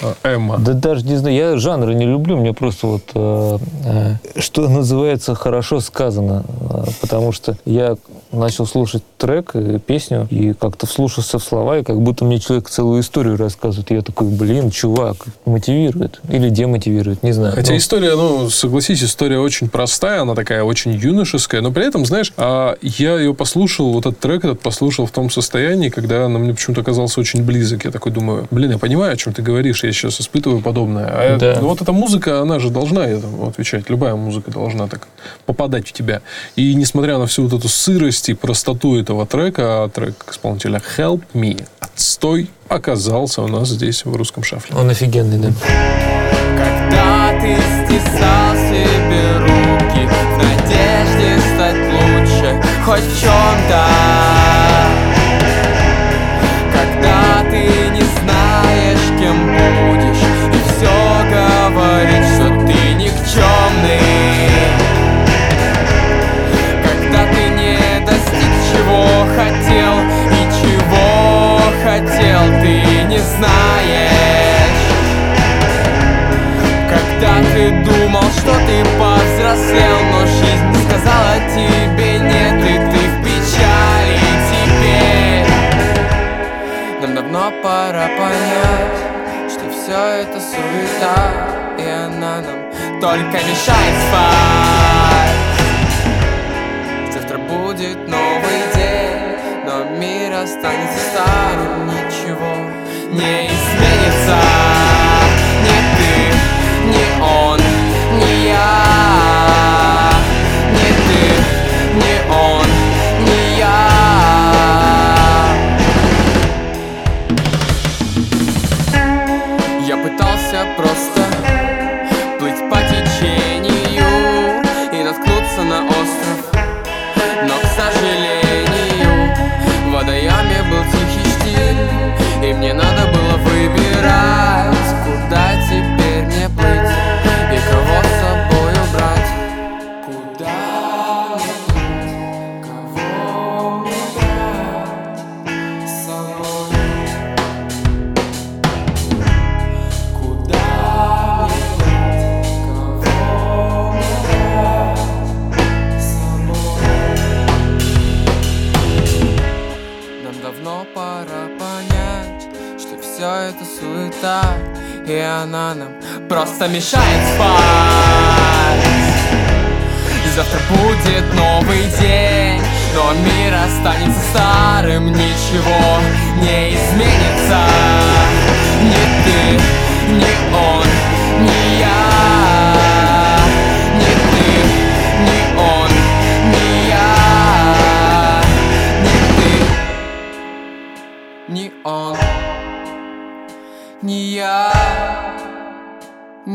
A: э, Эмма.
B: Да даже не знаю, я жанры не люблю, мне просто вот, э, э, что называется, хорошо сказано, Э, потому что я начал слушать трек, и песню, и как-то вслушался в слова, и как будто мне человек целую историю рассказывает. И я такой, блин, чувак, мотивирует или демотивирует, не знаю.
A: Хотя
B: Ну,
A: история, ну, согласись, история очень простая, она такая очень юношеская, но при этом, знаешь, а, я ее послушал, вот этот трек этот послушал в том состоянии, когда он мне почему-то оказался очень близок. Я такой думаю, блин, я понимаю, о чем ты говоришь, я сейчас испытываю подобное. А
B: Да.
A: ну, вот эта музыка, она же должна этому отвечать. Любая музыка должна так попадать в тебя. И несмотря на всю вот эту сырость и простоту этого трека, а трек исполнителя Help Me, отстой, оказался у нас здесь в русском шафле.
B: Он офигенный, да.
O: Когда ты стесал себе руки В надежде стать лучше хоть в чем-то пора понять Что все это суета И она нам только мешает спать. Завтра будет новый день Но мир останется старым Ничего не изменится она нам просто мешает спать. Завтра будет новый день Но мир останется старым Ничего не изменится. Ни ты, ни он, ни я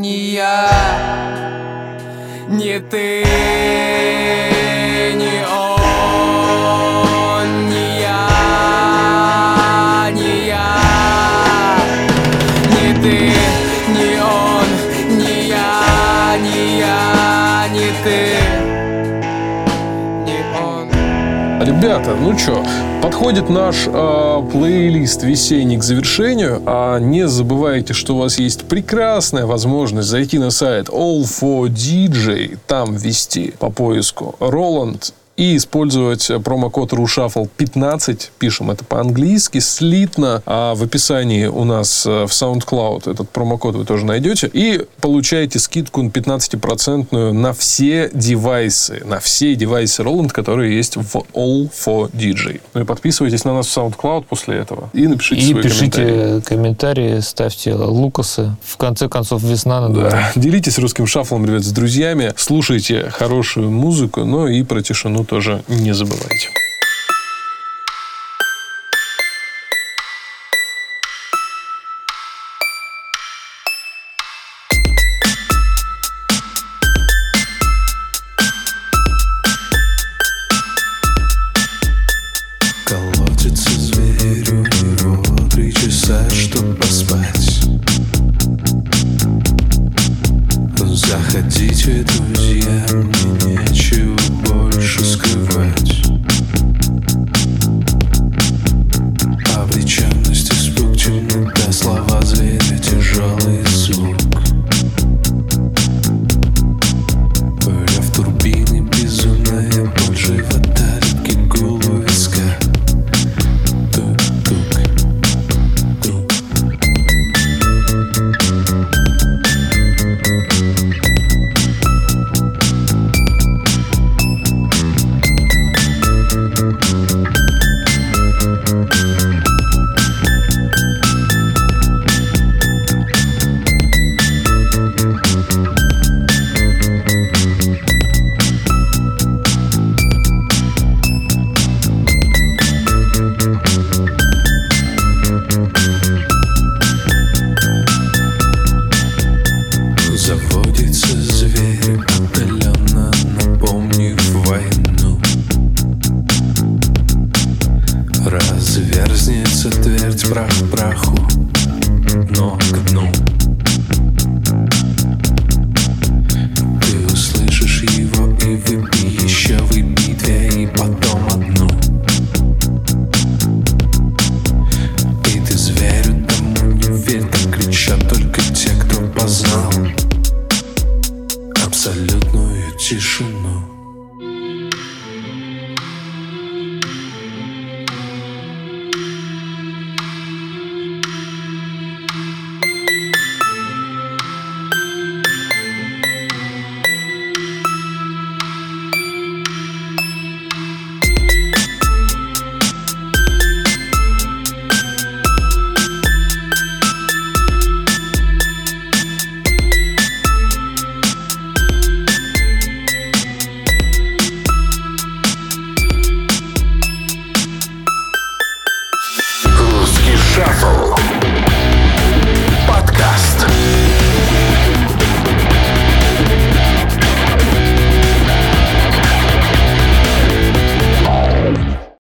O: Не я не ты, не он, не я, не я, не ты, не он, не я, не я, не ты.
A: Ребята, ну что, подходит наш э, плейлист весенний к завершению. А не забывайте, что у вас есть прекрасная возможность зайти на сайт All4DJ, там ввести по поиску Роланд и использовать промокод RUSHUFFLE 15, пишем это по-английски, слитно, а в описании у нас э, в SoundCloud этот промокод вы тоже найдете, и получаете скидку 15% на все девайсы, на все девайсы Roland, которые есть в All4DJ. Ну и подписывайтесь на нас в SoundCloud после этого и напишите
B: И
A: свои
B: пишите
A: комментарии.
B: комментарии. ставьте лукасы. В конце концов, весна на дворе.
A: Да. Делитесь русским шафлом, ребят, с друзьями. Слушайте хорошую музыку, но и про тишину тоже не забывайте.
K: Друзья, мне нечего больше скрывать